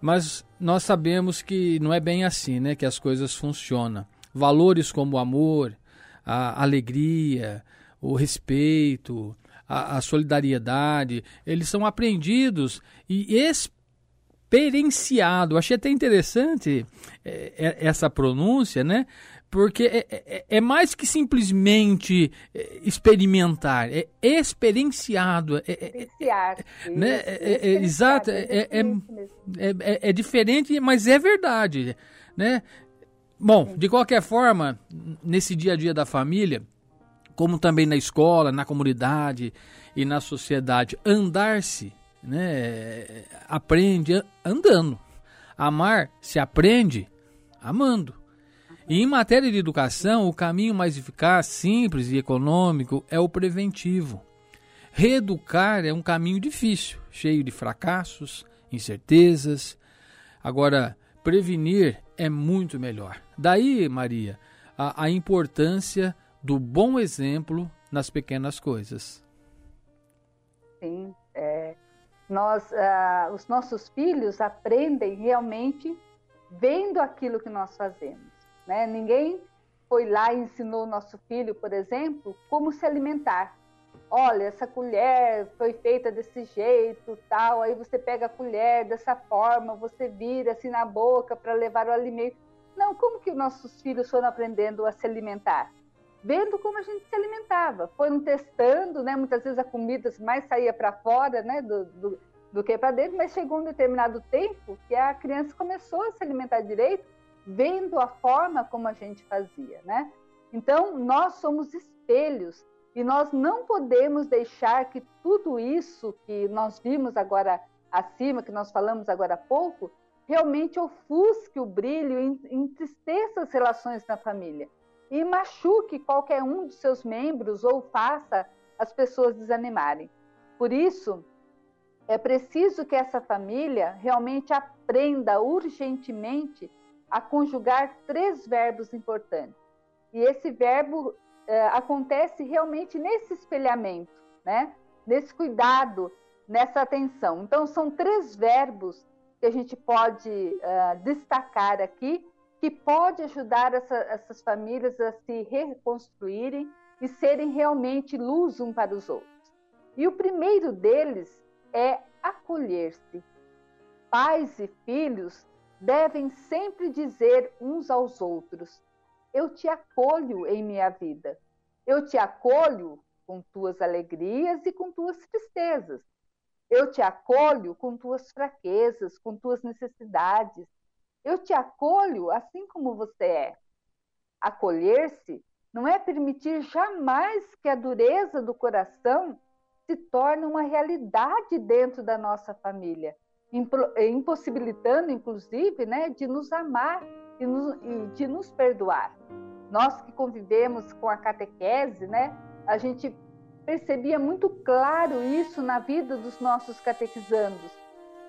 Mas nós sabemos que não é bem assim, né, que as coisas funcionam. Valores como o amor, a alegria, o respeito, a, a solidariedade, eles são aprendidos e experienciados. Achei até interessante é, é, essa pronúncia, né? Porque é, é, é, mais que simplesmente é, experimentar, é experienciado. É, Experienciar. Né? É, exato, é, é, diferente, mas é verdade. Né? Bom, de qualquer forma, nesse dia a dia da família, como também na escola, na comunidade e na sociedade. Andar-se, né, aprende andando. Amar se aprende amando. E em matéria de educação, o caminho mais eficaz, simples e econômico é o preventivo. Reeducar é um caminho difícil, cheio de fracassos, incertezas. Agora, prevenir é muito melhor. Daí, Maria, a, a importância do bom exemplo nas pequenas coisas. Sim, é, nós, uh, os nossos filhos aprendem realmente vendo aquilo que nós fazemos. Né? Ninguém foi lá e ensinou o nosso filho, por exemplo, como se alimentar. olha, essa colher foi feita desse jeito, tal, aí você pega a colher dessa forma, você vira assim na boca para levar o alimento. Não, como que nossos filhos foram aprendendo a se alimentar? Vendo como a gente se alimentava, foram testando, né? Muitas vezes a comida mais saía para fora, né? Do, do, do que para dentro, mas chegou um determinado tempo que a criança começou a se alimentar direito, vendo a forma como a gente fazia, né? Então, nós somos espelhos e nós não podemos deixar que tudo isso que nós vimos agora acima, que nós falamos agora há pouco, realmente ofusque o brilho e entristeça as relações na família e machuque qualquer um dos seus membros ou faça as pessoas desanimarem. Por isso, é preciso que essa família realmente aprenda urgentemente a conjugar três verbos importantes. E esse verbo é, acontece realmente nesse espelhamento, né? nesse cuidado, nessa atenção. Então, são três verbos que a gente pode uh, destacar aqui, que pode ajudar essa, essas famílias a se reconstruírem e serem realmente luz um para os outros. E o primeiro deles é acolher-se. Pais e filhos devem sempre dizer uns aos outros: eu te acolho em minha vida. Eu te acolho com tuas alegrias e com tuas tristezas. Eu te acolho com tuas fraquezas, com tuas necessidades. Eu te acolho assim como você é. Acolher-se não é permitir jamais que a dureza do coração se torne uma realidade dentro da nossa família, impossibilitando, inclusive, né, de nos amar e, nos, e de nos perdoar. Nós que convivemos com a catequese, né, a gente percebia muito claro isso na vida dos nossos catequizandos,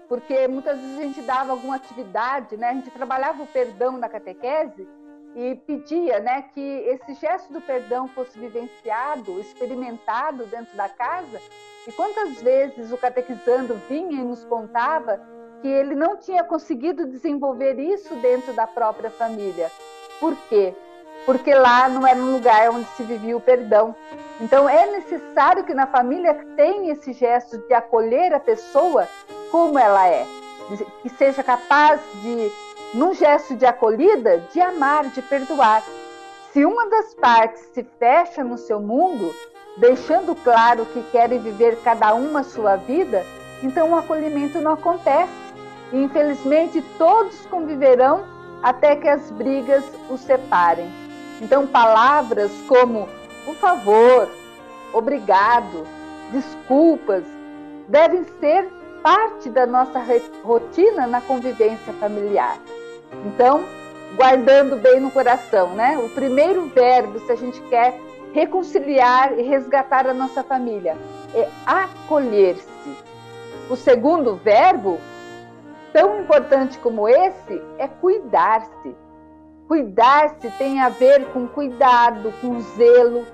porque muitas vezes a gente dava alguma atividade, né, a gente trabalhava o perdão na catequese e pedia, né, que esse gesto do perdão fosse vivenciado, experimentado dentro da casa. E quantas vezes o catequizando vinha e nos contava que ele não tinha conseguido desenvolver isso dentro da própria família. Por quê? Porque lá não era um lugar onde se vivia o perdão. Então é necessário que na família tenha esse gesto de acolher a pessoa como ela é, que seja capaz de, num gesto de acolhida, de amar, de perdoar. Se uma das partes se fecha no seu mundo, deixando claro que querem viver cada uma a sua vida, então o acolhimento não acontece e infelizmente todos conviverão até que as brigas os separem. Então, palavras como por favor, obrigado, desculpas devem ser parte da nossa rotina na convivência familiar. Então, guardando bem no coração, né? O primeiro verbo, se a gente quer reconciliar e resgatar a nossa família, é acolher-se. O segundo verbo tão importante como esse é cuidar-se. Cuidar-se tem a ver com cuidado, com zelo,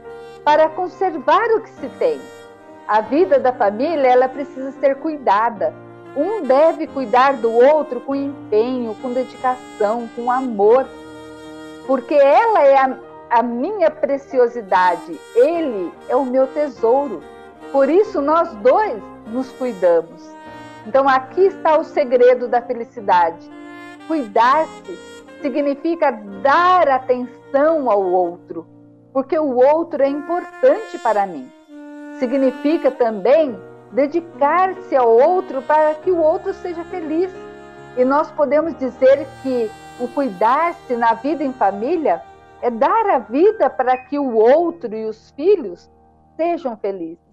para conservar o que se tem. A vida da família ela precisa ser cuidada. Um deve cuidar do outro com empenho, com dedicação, com amor, porque ela é a, a minha preciosidade, ele é o meu tesouro. Por isso nós dois nos cuidamos. Então aqui está o segredo da felicidade. Cuidar-se significa dar atenção ao outro, porque o outro é importante para mim. Significa também dedicar-se ao outro para que o outro seja feliz. E nós podemos dizer que o cuidar-se na vida em família é dar a vida para que o outro e os filhos sejam felizes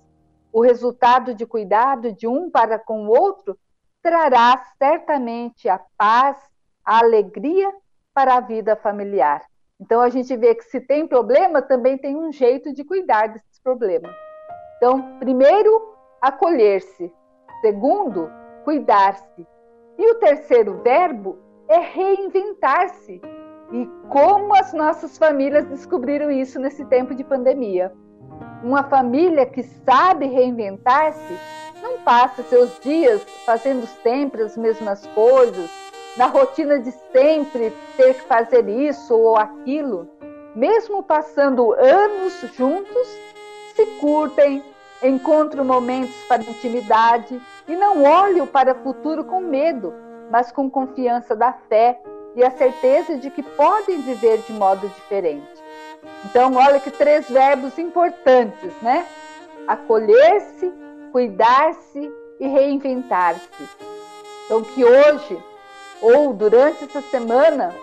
o resultado de cuidado de um para com o outro trará certamente a paz, a alegria para a vida familiar. Então a gente vê que se tem problema, também tem um jeito de cuidar desses problemas. Então, primeiro, acolher-se. Segundo, cuidar-se. E o terceiro verbo é reinventar-se. E como as nossas famílias descobriram isso nesse tempo de pandemia? Uma família que sabe reinventar-se não passa seus dias fazendo sempre as mesmas coisas, na rotina de sempre ter que fazer isso ou aquilo. Mesmo passando anos juntos, se curtem, Encontre momentos para intimidade e não olhe para o futuro com medo, mas com confiança da fé e a certeza de que podem viver de modo diferente. Então, olha que três verbos importantes, né? Acolher-se, cuidar-se e reinventar-se. Então, que hoje ou durante essa semana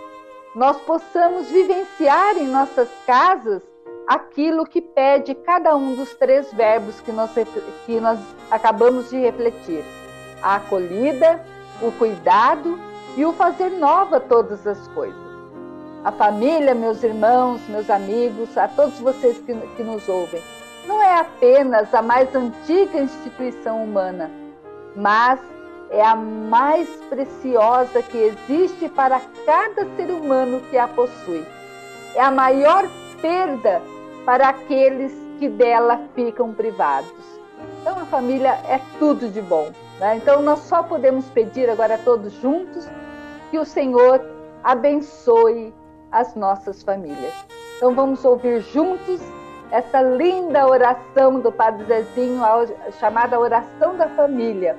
nós possamos vivenciar em nossas casas aquilo que pede cada um dos três verbos que nós, que nós acabamos de refletir: a acolhida, o cuidado e o fazer nova todas as coisas. A família, meus irmãos, meus amigos, a todos vocês que, que nos ouvem, não é apenas a mais antiga instituição humana, mas é a mais preciosa que existe para cada ser humano que a possui. É a maior perda para aqueles que dela ficam privados. Então a família é tudo de bom. Né? Então nós só podemos pedir agora todos juntos que o Senhor abençoe as nossas famílias. Então vamos ouvir juntos essa linda oração do Padre Zezinho, chamada Oração da Família.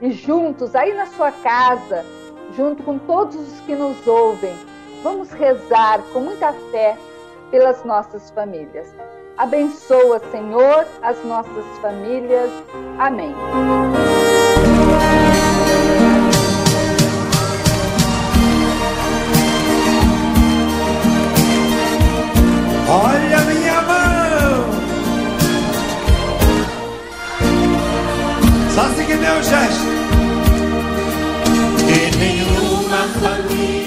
E juntos, aí na sua casa, junto com todos os que nos ouvem, vamos rezar com muita fé pelas nossas famílias. Abençoa, Senhor, as nossas famílias. Amém. Olha minha mão! Só seguir meu gesto. Que nenhuma família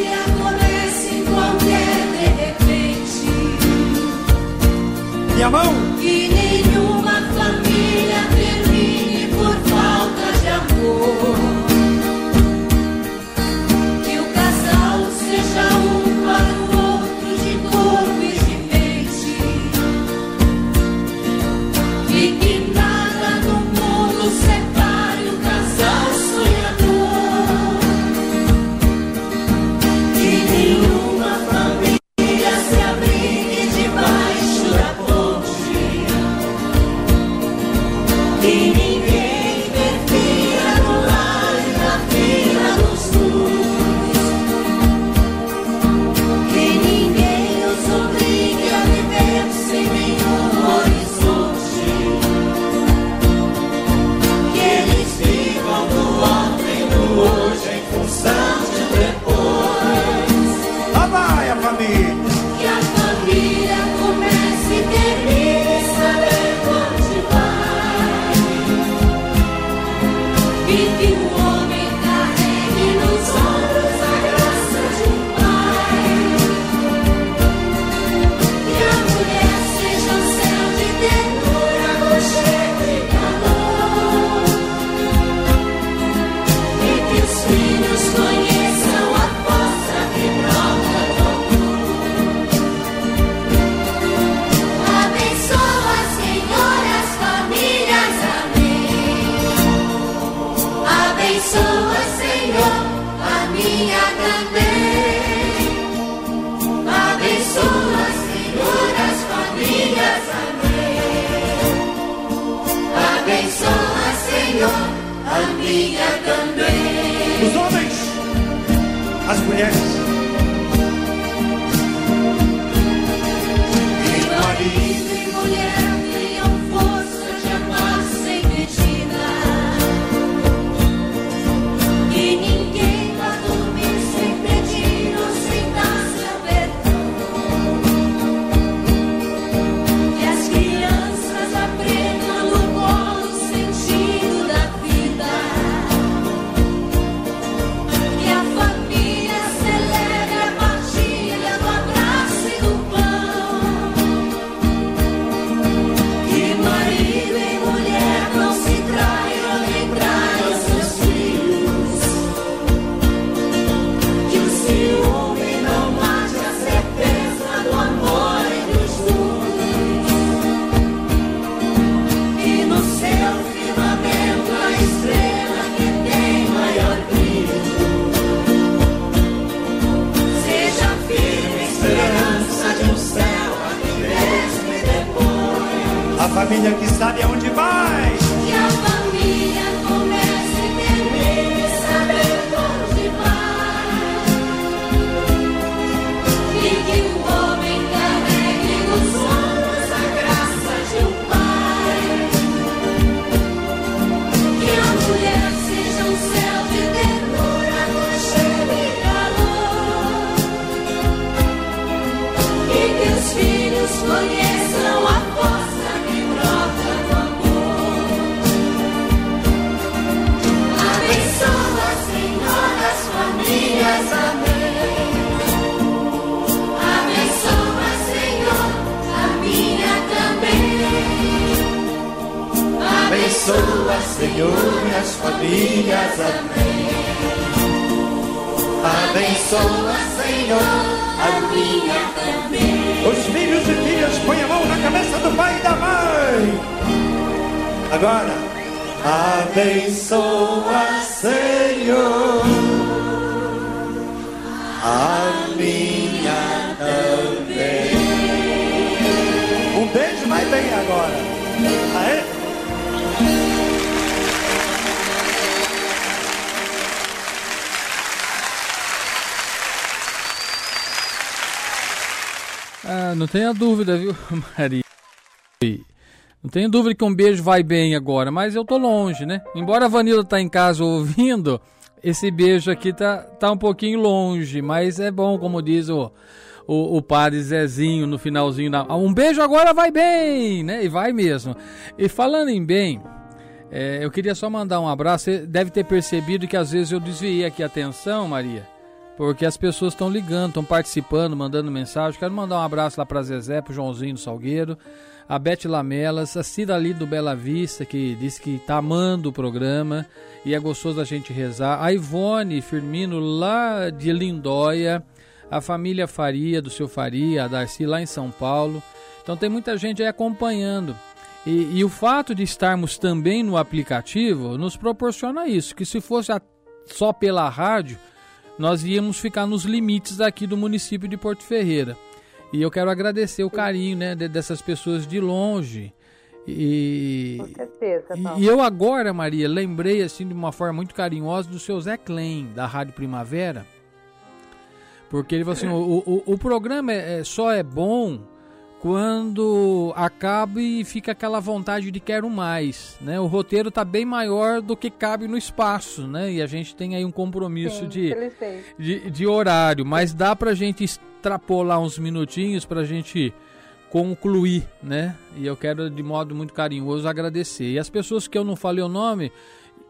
Maria? Não tenho dúvida que um beijo vai bem agora, mas eu tô longe, né? Embora a Vanilla tá em casa ouvindo, esse beijo aqui tá, tá um pouquinho longe, mas é bom, como diz o, o, o padre Zezinho no finalzinho da. "Ah, Um beijo agora vai bem, né? E vai mesmo. E falando em bem, é, eu queria só mandar um abraço. Você deve ter percebido que às vezes eu desviei aqui a atenção, Maria. Porque as pessoas estão ligando, estão participando, mandando mensagem. Quero mandar um abraço lá para Zezé, pro Joãozinho do Salgueiro, a Beth Lamelas, a Cida ali do Bela Vista, que disse que tá amando o programa e é gostoso a gente rezar. A Ivone Firmino, lá de Lindóia, a família Faria, do seu Faria, a Darcy lá em São Paulo. Então tem muita gente aí acompanhando. E, e o fato de estarmos também no aplicativo nos proporciona isso, que se fosse a- só pela rádio, nós íamos ficar nos limites aqui do município de Porto Ferreira. E eu quero agradecer o carinho né, de- dessas pessoas de longe. E, Com certeza, Paulo. e eu agora, Maria, lembrei assim de uma forma muito carinhosa do seu Zé Klein, da Rádio Primavera. Porque ele falou assim: o, o, o programa é, é- só é bom quando acaba e fica aquela vontade de quero mais, né? O roteiro tá bem maior do que cabe no espaço, né? E a gente tem aí um compromisso Sim, de, de, de horário, mas dá pra gente extrapolar uns minutinhos pra gente concluir, né? E eu quero de modo muito carinhoso agradecer. E as pessoas que eu não falei o nome,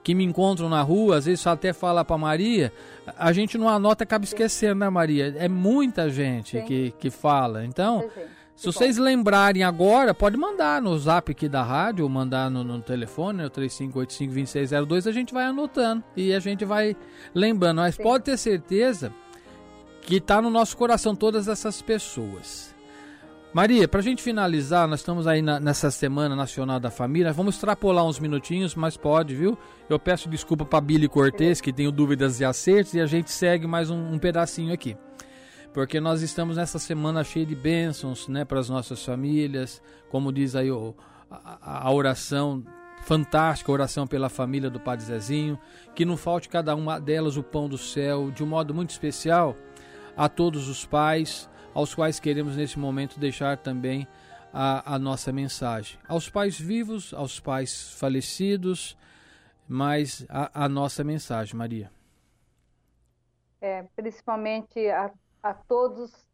que me encontram na rua, às vezes até fala pra Maria, a gente não anota, acaba esquecendo, né, Maria? É muita gente Sim. que, que fala. Então, gente. Se vocês lembrarem agora, pode mandar no zap aqui da rádio, ou mandar no, no telefone, né, o 3585-2602, a gente vai anotando e a gente vai lembrando. Mas Sim. pode ter certeza que está no nosso coração todas essas pessoas. Maria, para a gente finalizar, nós estamos aí na- nessa Semana Nacional da Família, vamos extrapolar uns minutinhos, mas pode, viu? Eu peço desculpa para Billy Cortez, que tenho dúvidas e acertos, e a gente segue mais um- um pedacinho aqui porque nós estamos nessa semana cheia de bênçãos, né, para as nossas famílias, como diz aí o, a, a oração fantástica, a oração pela família do Padre Zezinho, que não falte cada uma delas o pão do céu, de um modo muito especial a todos os pais, aos quais queremos nesse momento deixar também a, a nossa mensagem. Aos pais vivos, aos pais falecidos, mas a, a nossa mensagem, Maria. É, principalmente a, a todos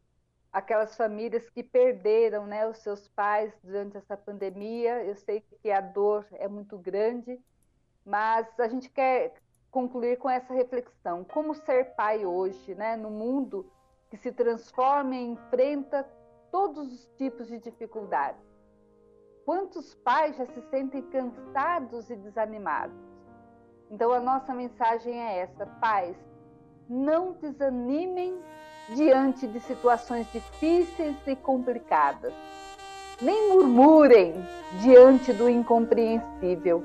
aquelas famílias que perderam, né, os seus pais durante essa pandemia. Eu sei que a dor é muito grande, mas a gente quer concluir com essa reflexão: como ser pai hoje, né, no mundo que se transforma e enfrenta todos os tipos de dificuldades. Quantos pais já se sentem cansados e desanimados? Então a nossa mensagem é essa, pais, não desanimem diante de situações difíceis e complicadas. Nem murmurem diante do incompreensível.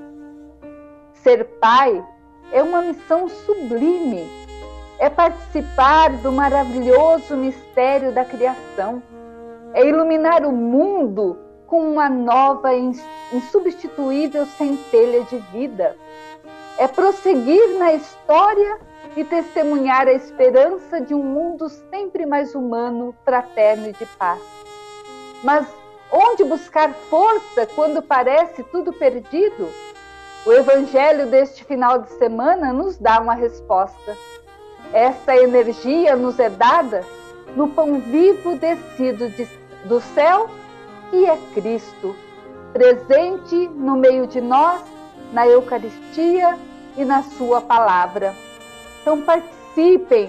Ser pai é uma missão sublime. É participar do maravilhoso mistério da criação. É iluminar o mundo com uma nova e insubstituível centelha de vida. É prosseguir na história e testemunhar a esperança de um mundo sempre mais humano, fraterno e de paz. Mas onde buscar força quando parece tudo perdido? O evangelho deste final de semana nos dá uma resposta. Essa energia nos é dada no pão vivo descido de, do céu, que é Cristo, presente no meio de nós, na Eucaristia e na Sua palavra. Então participem,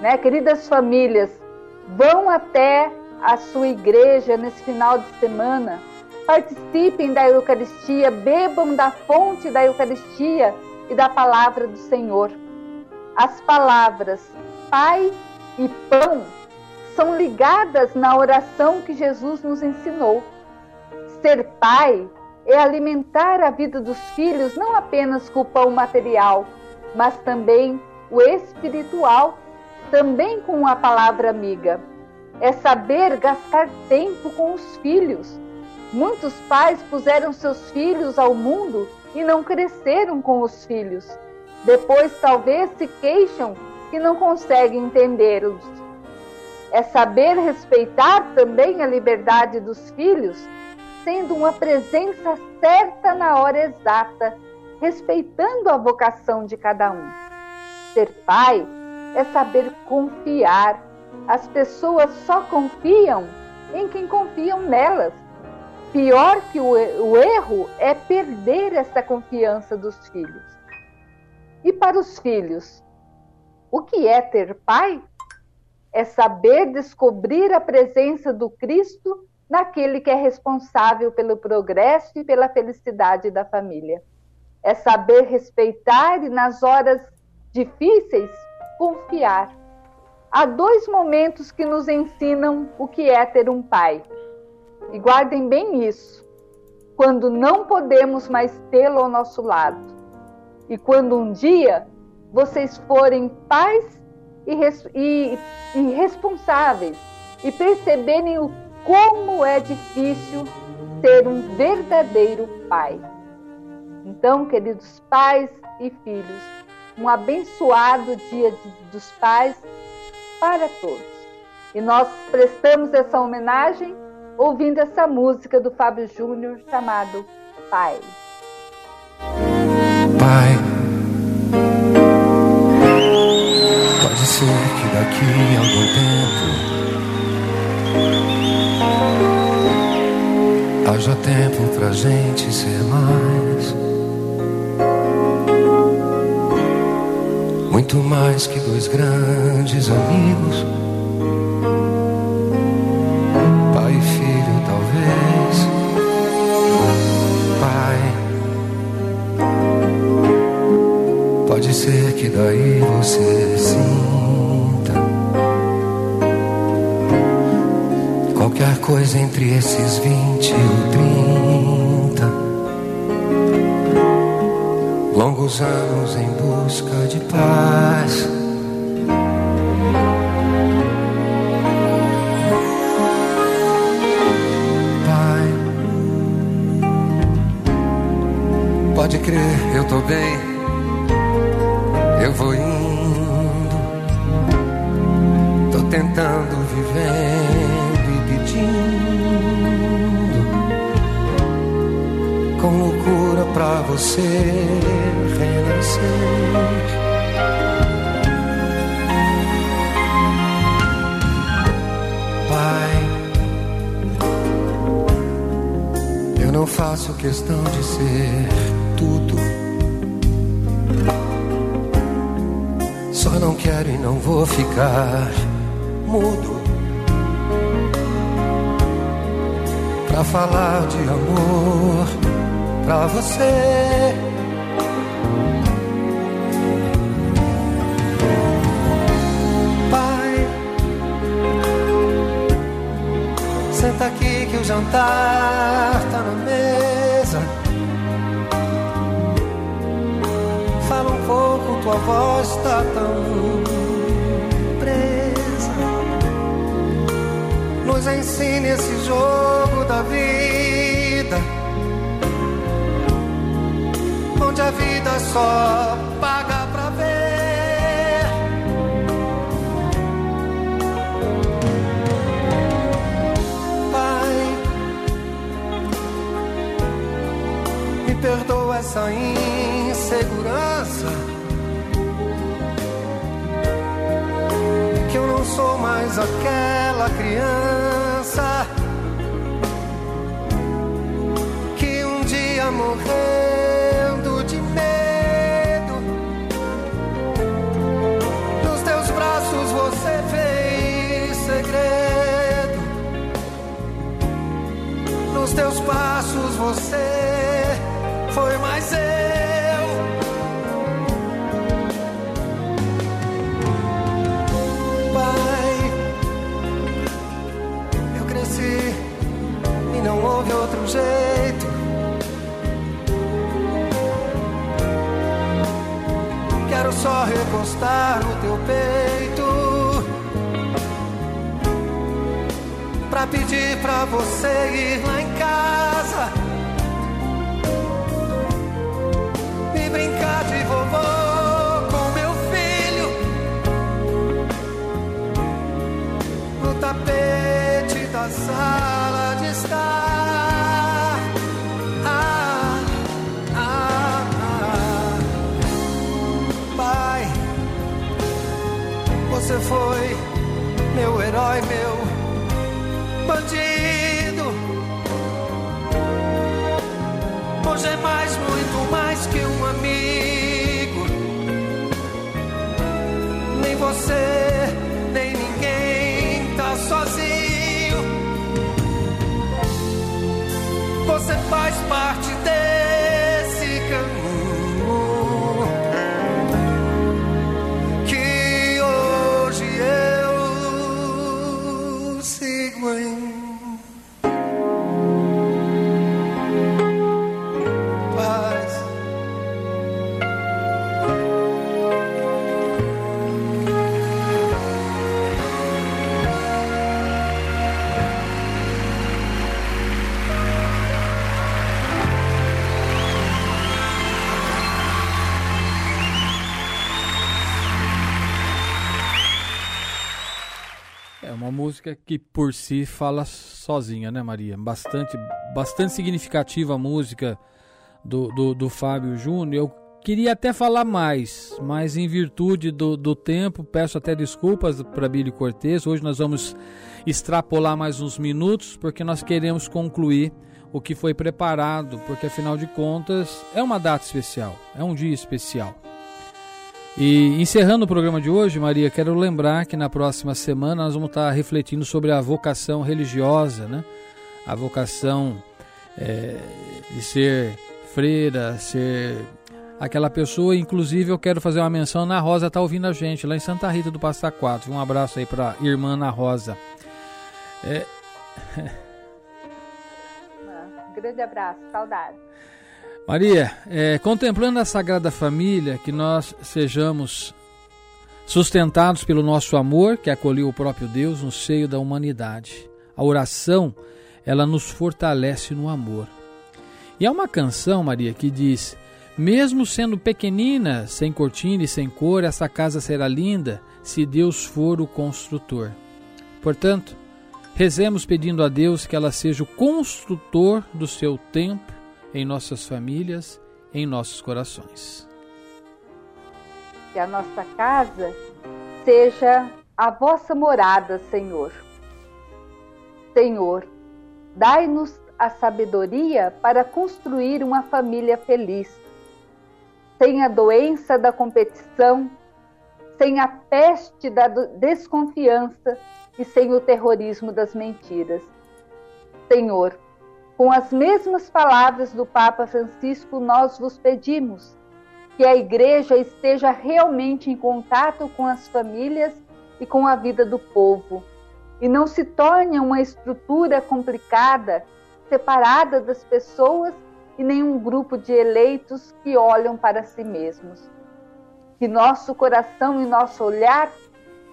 né, queridas famílias, vão até a sua igreja nesse final de semana, participem da Eucaristia, bebam da fonte da Eucaristia e da palavra do Senhor. As palavras Pai e Pão são ligadas na oração que Jesus nos ensinou. Ser pai é alimentar a vida dos filhos não apenas com o pão material, mas também o espiritual, também com a palavra amiga. É saber gastar tempo com os filhos. Muitos pais puseram seus filhos ao mundo e não cresceram com os filhos. Depois, talvez, se queixam que não conseguem entendê-los. É saber respeitar também a liberdade dos filhos, sendo uma presença certa na hora exata respeitando a vocação de cada um. Ser pai é saber confiar. As pessoas só confiam em quem confiam nelas. Pior que o, o erro é perder essa confiança dos filhos. E para os filhos, o que é ter pai? É saber descobrir a presença do Cristo naquele que é responsável pelo progresso e pela felicidade da família é saber respeitar e, nas horas difíceis, confiar. Há dois momentos que nos ensinam o que é ter um pai. E guardem bem isso. Quando não podemos mais tê-lo ao nosso lado. E quando um dia vocês forem pais e, e, e responsáveis e perceberem o como é difícil ser um verdadeiro pai. Então, queridos pais e filhos, um abençoado dia dos pais para todos. E nós prestamos essa homenagem ouvindo essa música do Fábio Júnior chamado Pai. Pai, pode ser que daqui a algum tempo haja tempo pra gente ser mais. Muito mais que dois grandes amigos. Pai e filho, talvez. Pai, pode ser que daí você sinta qualquer coisa entre esses vinte e trinta longos anos em busca de paz. Pai, pode crer, eu tô bem, eu vou indo, tô tentando vivendo e pedindo com loucura pra você Pai, eu não faço questão de ser tudo. Só não quero e não vou ficar mudo. Pra falar de amor pra você. Jantar tá na mesa. Fala um pouco, tua voz tá tão presa. Luz ensine esse jogo da vida, onde a vida só essa insegurança. Que eu não sou mais aquela criança só recostar no teu peito Pra pedir pra você ir lá em casa foi meu herói, meu bandido. Hoje é mais, muito mais que um amigo. Nem você, nem ninguém tá sozinho. Você faz parte música que por si fala sozinha, né, Maria? Bastante, bastante significativa a música do, do, do Fábio Júnior. Eu queria até falar mais, mas em virtude do, do tempo, peço até desculpas para Billy Cortez. Hoje nós vamos extrapolar mais uns minutos, porque nós queremos concluir o que foi preparado, porque afinal de contas é uma data especial, é um dia especial. E encerrando o programa de hoje, Maria, quero lembrar que na próxima semana nós vamos estar refletindo sobre a vocação religiosa, né? A vocação é, de ser freira, ser aquela pessoa. Inclusive, eu quero fazer uma menção. Ana Rosa está ouvindo a gente lá em Santa Rita do Passa Quatro. Um abraço aí para irmã Ana Rosa. É, Um grande abraço, saudade. Maria, é, contemplando a Sagrada Família, que nós sejamos sustentados pelo nosso amor, que acolheu o próprio Deus no seio da humanidade. A oração, ela nos fortalece no amor. E há uma canção, Maria, que diz: Mesmo sendo pequenina, sem cortina e sem cor, essa casa será linda se Deus for o construtor. Portanto, rezemos pedindo a Deus que ela seja o construtor do seu templo em nossas famílias, em nossos corações. Que a nossa casa seja a vossa morada, Senhor. Senhor, dai-nos a sabedoria para construir uma família feliz, sem a doença da competição, sem a peste da desconfiança e sem o terrorismo das mentiras. Senhor, com as mesmas palavras do Papa Francisco, nós vos pedimos que a Igreja esteja realmente em contato com as famílias e com a vida do povo, e não se torne uma estrutura complicada, separada das pessoas e nenhum grupo de eleitos que olham para si mesmos. Que nosso coração e nosso olhar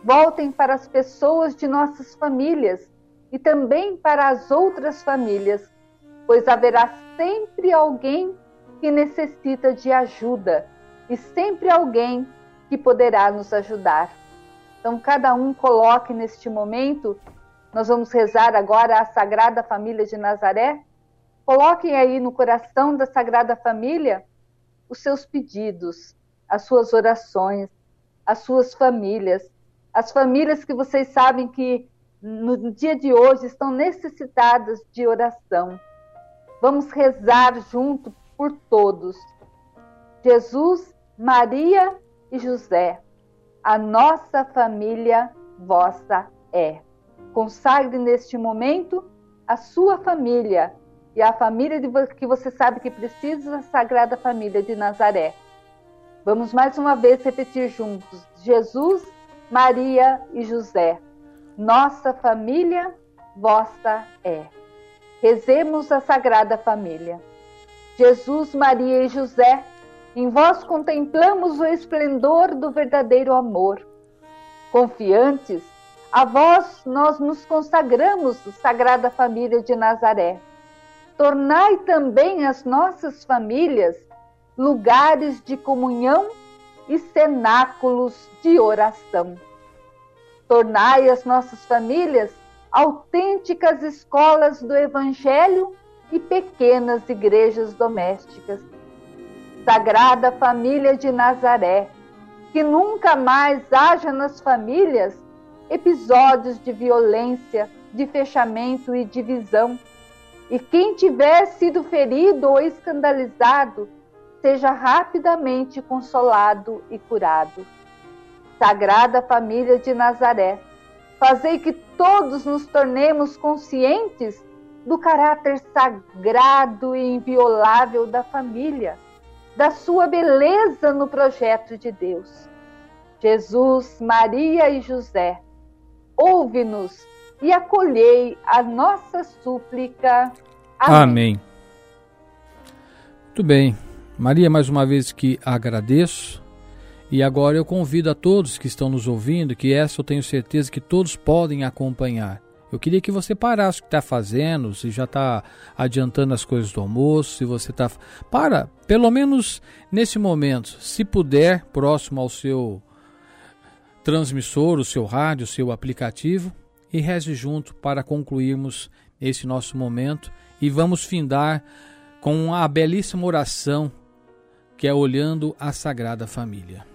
voltem para as pessoas de nossas famílias e também para as outras famílias, pois haverá sempre alguém que necessita de ajuda e sempre alguém que poderá nos ajudar. Então, cada um coloque neste momento, nós vamos rezar agora a Sagrada Família de Nazaré. Coloquem aí no coração da Sagrada Família os seus pedidos, as suas orações, as suas famílias, as famílias que vocês sabem que no dia de hoje estão necessitadas de oração. Vamos rezar junto por todos. Jesus, Maria e José, a nossa família vossa é. Consagre neste momento a sua família e a família que você sabe que precisa da Sagrada Família de Nazaré. Vamos mais uma vez repetir juntos: Jesus, Maria e José, nossa família vossa é. Rezemos a Sagrada Família. Jesus, Maria e José, em vós contemplamos o esplendor do verdadeiro amor. Confiantes, a vós nós nos consagramos, Sagrada Família de Nazaré. Tornai também as nossas famílias lugares de comunhão e cenáculos de oração. Tornai as nossas famílias autênticas escolas do Evangelho e pequenas igrejas domésticas Sagrada Família de Nazaré, que nunca mais haja nas famílias episódios de violência, de fechamento e divisão. E quem tiver sido ferido ou escandalizado, seja rapidamente consolado e curado. Sagrada Família de Nazaré, fazei que todos nos tornemos conscientes do caráter sagrado e inviolável da família da sua beleza no projeto de Deus. Jesus, Maria e José, ouve-nos e acolhei a nossa súplica. Amém. Amém. Muito bem. Maria, mais uma vez que agradeço. E agora eu convido a todos que estão nos ouvindo, que essa eu tenho certeza que todos podem acompanhar. Eu queria que você parasse o que está fazendo, se já está adiantando as coisas do almoço, se você está. Para, pelo menos nesse momento, se puder, próximo ao seu transmissor, o seu rádio, o seu aplicativo, e reze junto para concluirmos esse nosso momento e vamos findar com a belíssima oração que é olhando a Sagrada Família.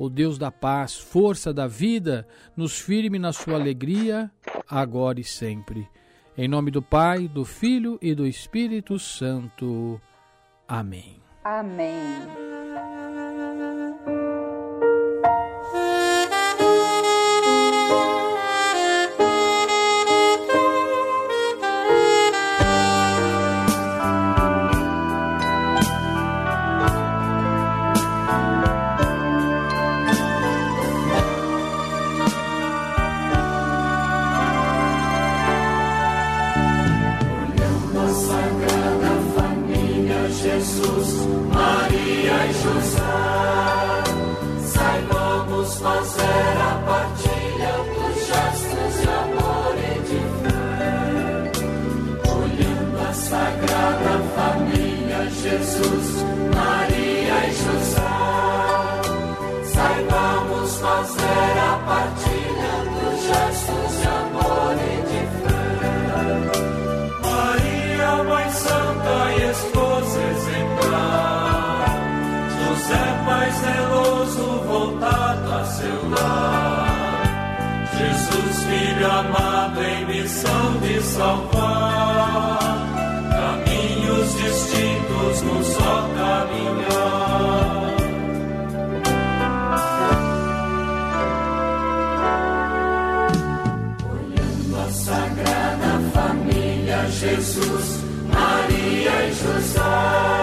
o Deus da paz, força da vida, nos firme na sua alegria, agora e sempre. Em nome do Pai, do Filho e do Espírito Santo. Amém. Amém. Filho amado, em missão de salvar, caminhos distintos num só caminhar. Olhando a sagrada família, Jesus, Maria e José,